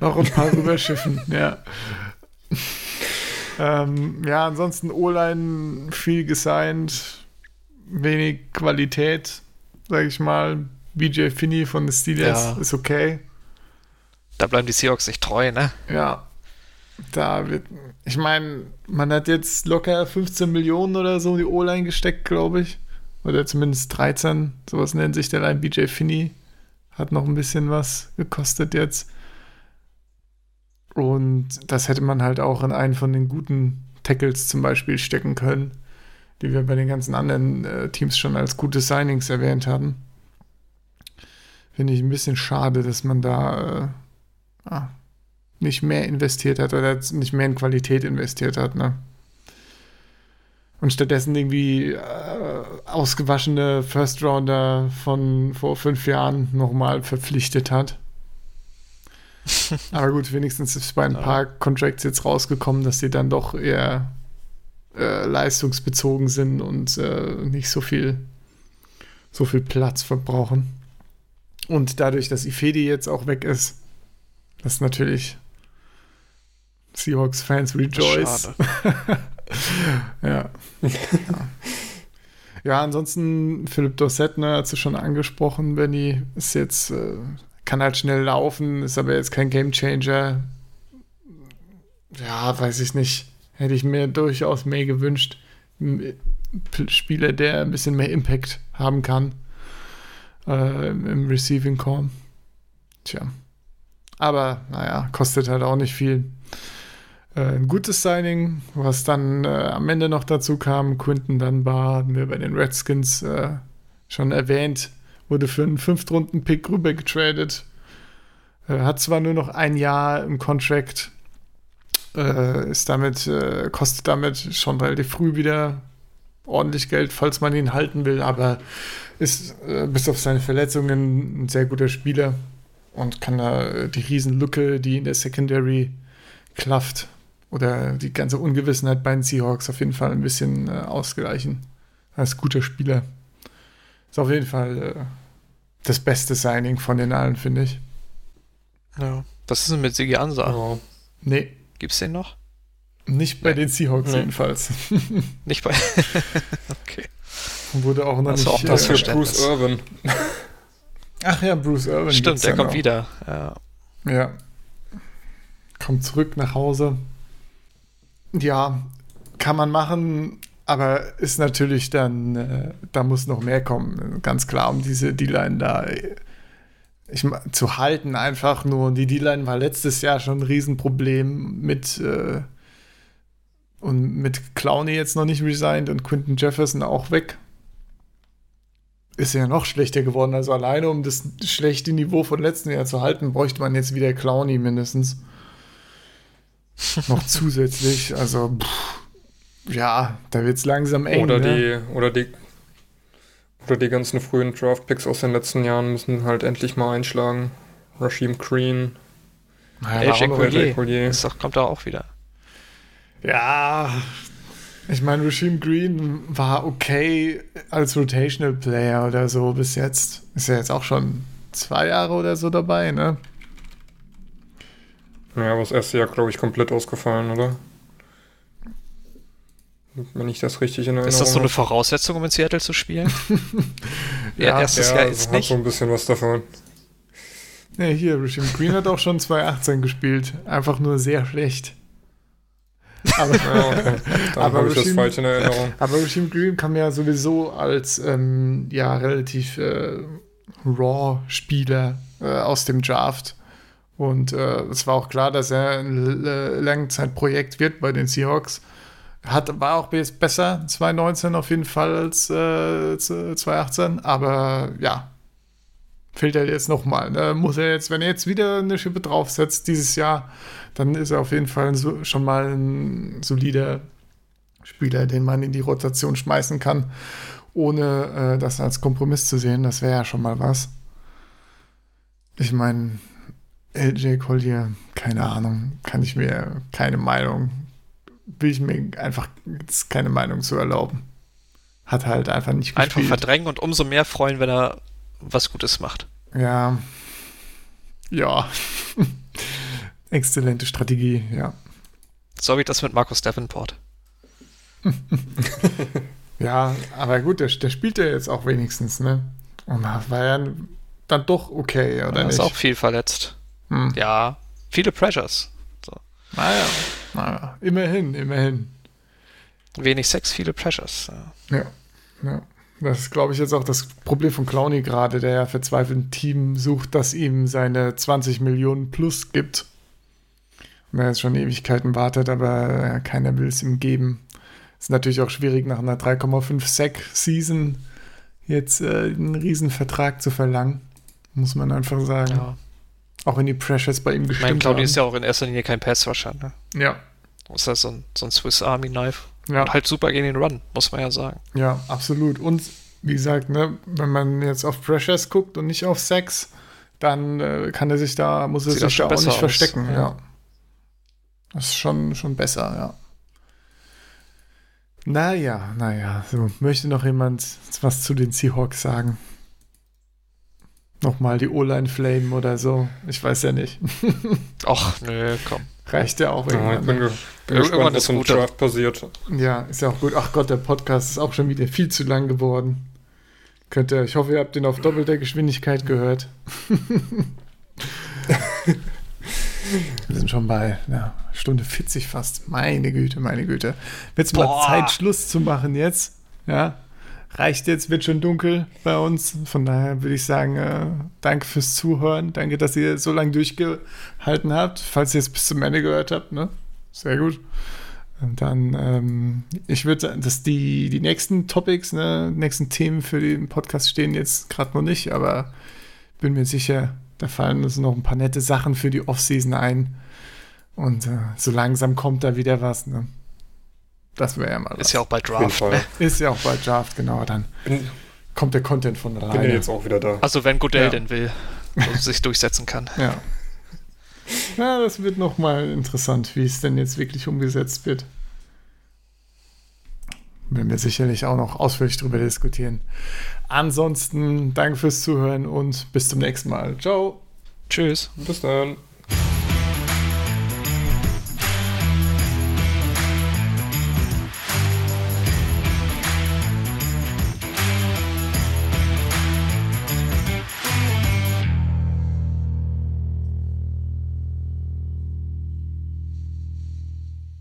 noch ein paar rüberschiffen, ja. ähm, ja, ansonsten O-Line viel gesigned, wenig Qualität, sag ich mal. BJ Finney von den Steelers Ja. ist okay. Da bleiben die Seahawks nicht treu, ne? Ja, da wird, ich meine, man hat jetzt locker 15 Millionen oder so in die O-Line gesteckt, glaube ich. Oder zumindest 13, sowas nennt sich der Line. BJ Finney hat noch ein bisschen was gekostet jetzt. Und das hätte man halt auch in einen von den guten Tackles zum Beispiel stecken können, die wir bei den ganzen anderen äh, Teams schon als gute Signings erwähnt haben. Finde ich ein bisschen schade, dass man da äh, ah, nicht mehr investiert hat oder nicht mehr in Qualität investiert hat, ne? Und stattdessen irgendwie äh, ausgewaschene First Rounder von vor fünf Jahren nochmal verpflichtet hat. Aber gut, wenigstens ist bei ein Ja. paar Contracts jetzt rausgekommen, dass sie dann doch eher äh, leistungsbezogen sind und äh, nicht so viel, so viel Platz verbrauchen. Und dadurch, dass Ifedi jetzt auch weg ist, das ist natürlich Seahawks-Fans rejoice. Schade. Ja. ja. Ansonsten Philipp Dorset, ne, hast du schon angesprochen, Benny, ist jetzt, äh, kann halt schnell laufen, ist aber jetzt kein Gamechanger. Ja, weiß ich nicht. Hätte ich mir durchaus mehr gewünscht. P- Spieler, der ein bisschen mehr Impact haben kann äh, im Receiving Core. Tja. Aber, naja, kostet halt auch nicht viel. Äh, ein gutes Signing, was dann äh, am Ende noch dazu kam. Quinton Dunbar hatten wir bei den Redskins äh, schon erwähnt, wurde für einen Fünftrunden-Pick rüber getradet. Äh, hat zwar nur noch ein Jahr im Contract, äh, ist damit, äh, kostet damit schon relativ früh wieder ordentlich Geld, falls man ihn halten will, aber ist bis auf seine Verletzungen ein sehr guter Spieler und kann da die Riesenlücke, die in der Secondary klafft, oder die ganze Ungewissenheit bei den Seahawks auf jeden Fall ein bisschen äh, ausgleichen. Als guter Spieler. Ist auf jeden Fall äh, das beste Signing von den allen, finde ich. Ja. Was ist denn mit Sigi Ansa? Ja. Nee, Gibt's den noch? nicht bei Nee. den Seahawks Nee. jedenfalls. Nicht bei. okay. Wurde auch noch Also nicht. auch das äh. Bruce Irvin. ach ja, Bruce Irvin. Stimmt, der kommt noch. wieder. Ja. Ja. Kommt zurück nach Hause. Ja, kann man machen, aber ist natürlich dann, äh, da muss noch mehr kommen. Ganz klar, um diese D-Line da äh, ich, zu halten, einfach nur. Und die D-Line war letztes Jahr schon ein Riesenproblem mit. Äh, und mit Clowney jetzt noch nicht resigned und Quinton Jefferson auch weg. Ist ja noch schlechter geworden. Also alleine, um das schlechte Niveau von letzten Jahr zu halten, bräuchte man jetzt wieder Clowney mindestens. Noch zusätzlich. Also, pff, ja, da wird es langsam eng. Oder ne? die, oder die, oder die ganzen frühen Draft-Picks aus den letzten Jahren müssen halt endlich mal einschlagen. Rashim Green, Naja, Collier. Das doch- kommt da auch wieder. Ja, ich meine, Regime Green war okay als Rotational Player oder so bis jetzt. Ist ja jetzt auch schon zwei Jahre oder so dabei, ne? Ja, aber das erste Jahr, glaube ich, komplett ausgefallen, oder? Wenn ich das richtig in Erinnerung Ist das so eine. Voraussetzung, um in Seattle zu spielen? Ja, ja, erstes ja, Jahr es ist hat nicht. so ein bisschen was davon. Ne, hier, Regime Green hat auch schon 2018 gespielt. Einfach nur sehr schlecht. Aber, Ja, okay. Aber habe ich das Regime- falsch in Erinnerung. aber Regime Green kam ja sowieso als ähm, ja, relativ äh, Raw-Spieler äh, aus dem Draft. Und äh, es war auch klar, dass er ein Langzeitprojekt wird bei den Seahawks. Hat, war auch besser 2019 auf jeden Fall als äh, 2018, aber ja, fehlt er jetzt nochmal. Ne? Muss er jetzt, wenn er jetzt wieder eine Schippe draufsetzt dieses Jahr, dann ist er auf jeden Fall schon mal ein solider Spieler, den man in die Rotation schmeißen kann, ohne äh, das als Kompromiss zu sehen. Das wäre ja schon mal was. Ich meine, LJ Collier, keine Ahnung, kann ich mir keine Meinung, will ich mir einfach keine Meinung zu erlauben. Hat halt einfach nicht Einfach gespielt. verdrängen und umso mehr freuen, wenn er was Gutes macht. Ja. Ja. Exzellente Strategie, ja. So wie das mit Markus Davenport. Ja, aber gut, der, der spielt ja jetzt auch wenigstens, ne? Und war ja dann doch okay, oder Er nicht? ist auch viel verletzt. Hm. Ja, viele Pressures. Naja, naja, immerhin, immerhin. Wenig Sex, viele Pressures. Ja. Ja, ja. Das ist, glaube ich, jetzt auch das Problem von Clowny gerade, der ja verzweifelt ein Team sucht, das ihm seine 20 Millionen plus gibt. Und er jetzt schon Ewigkeiten wartet, aber ja, keiner will es ihm geben. Ist natürlich auch schwierig, nach einer 3,5 Sack-Season jetzt äh, einen Riesenvertrag zu verlangen. Muss man einfach sagen. Ja. Auch wenn die Pressures bei ihm Ich meine, gestimmt Claudio haben. ist ja auch in erster Linie kein Passrusher. Ne? ja, Ist ja so ein, so ein Swiss Army Knife. ja. Und halt super gegen den Run, muss man ja sagen. Ja, absolut. Und wie gesagt, ne, wenn man jetzt auf Pressures guckt und nicht auf Sex, dann äh, kann er sich da, muss er Sieht sich da auch nicht aus, verstecken. Ja. ja. Das ist schon, schon besser, ja. Naja, naja. So, möchte noch jemand was zu den Seahawks sagen? Nochmal die O-Line flamen oder so? Ich weiß ja nicht. Och, nö, komm. Reicht ja auch Ja, ich irgendwann. bin, ge bin Irgendwann gespannt, was ist im. Draft passiert. Ja, ist ja auch gut. Ach Gott, der Podcast ist auch schon wieder viel zu lang geworden. Könnt ihr, ich hoffe, ihr habt den auf doppelter Geschwindigkeit gehört. Wir sind schon bei ja, Stunde 40 fast. Meine Güte, meine Güte. Wird's mal Boah. Zeit, Schluss zu machen jetzt? Ja. Reicht jetzt, wird schon dunkel bei uns. Von daher würde ich sagen, äh, danke fürs Zuhören. Danke, dass ihr so lange durchgehalten habt. Falls ihr es bis zum Ende gehört habt, ne? Sehr gut. Und dann, ähm, ich würde sagen, dass die, die nächsten Topics, ne, nächsten Themen für den Podcast stehen jetzt gerade noch nicht, aber bin mir sicher, da fallen uns noch ein paar nette Sachen für die Offseason ein. Und äh, so langsam kommt da wieder was, ne? Das wäre ja mal was. Ist ja auch bei Draft. Ne? Ist ja auch bei Draft, genau. Dann Bin, kommt der Content von bin ja alleine. jetzt auch wieder da. Also wenn Goodell Ja. denn will und sich durchsetzen kann. Ja. Ja, das wird noch mal interessant, wie es denn jetzt wirklich umgesetzt wird. Werden wir sicherlich auch noch ausführlich drüber diskutieren. Ansonsten danke fürs Zuhören und bis zum nächsten Mal. Ciao. Tschüss. Bis dann.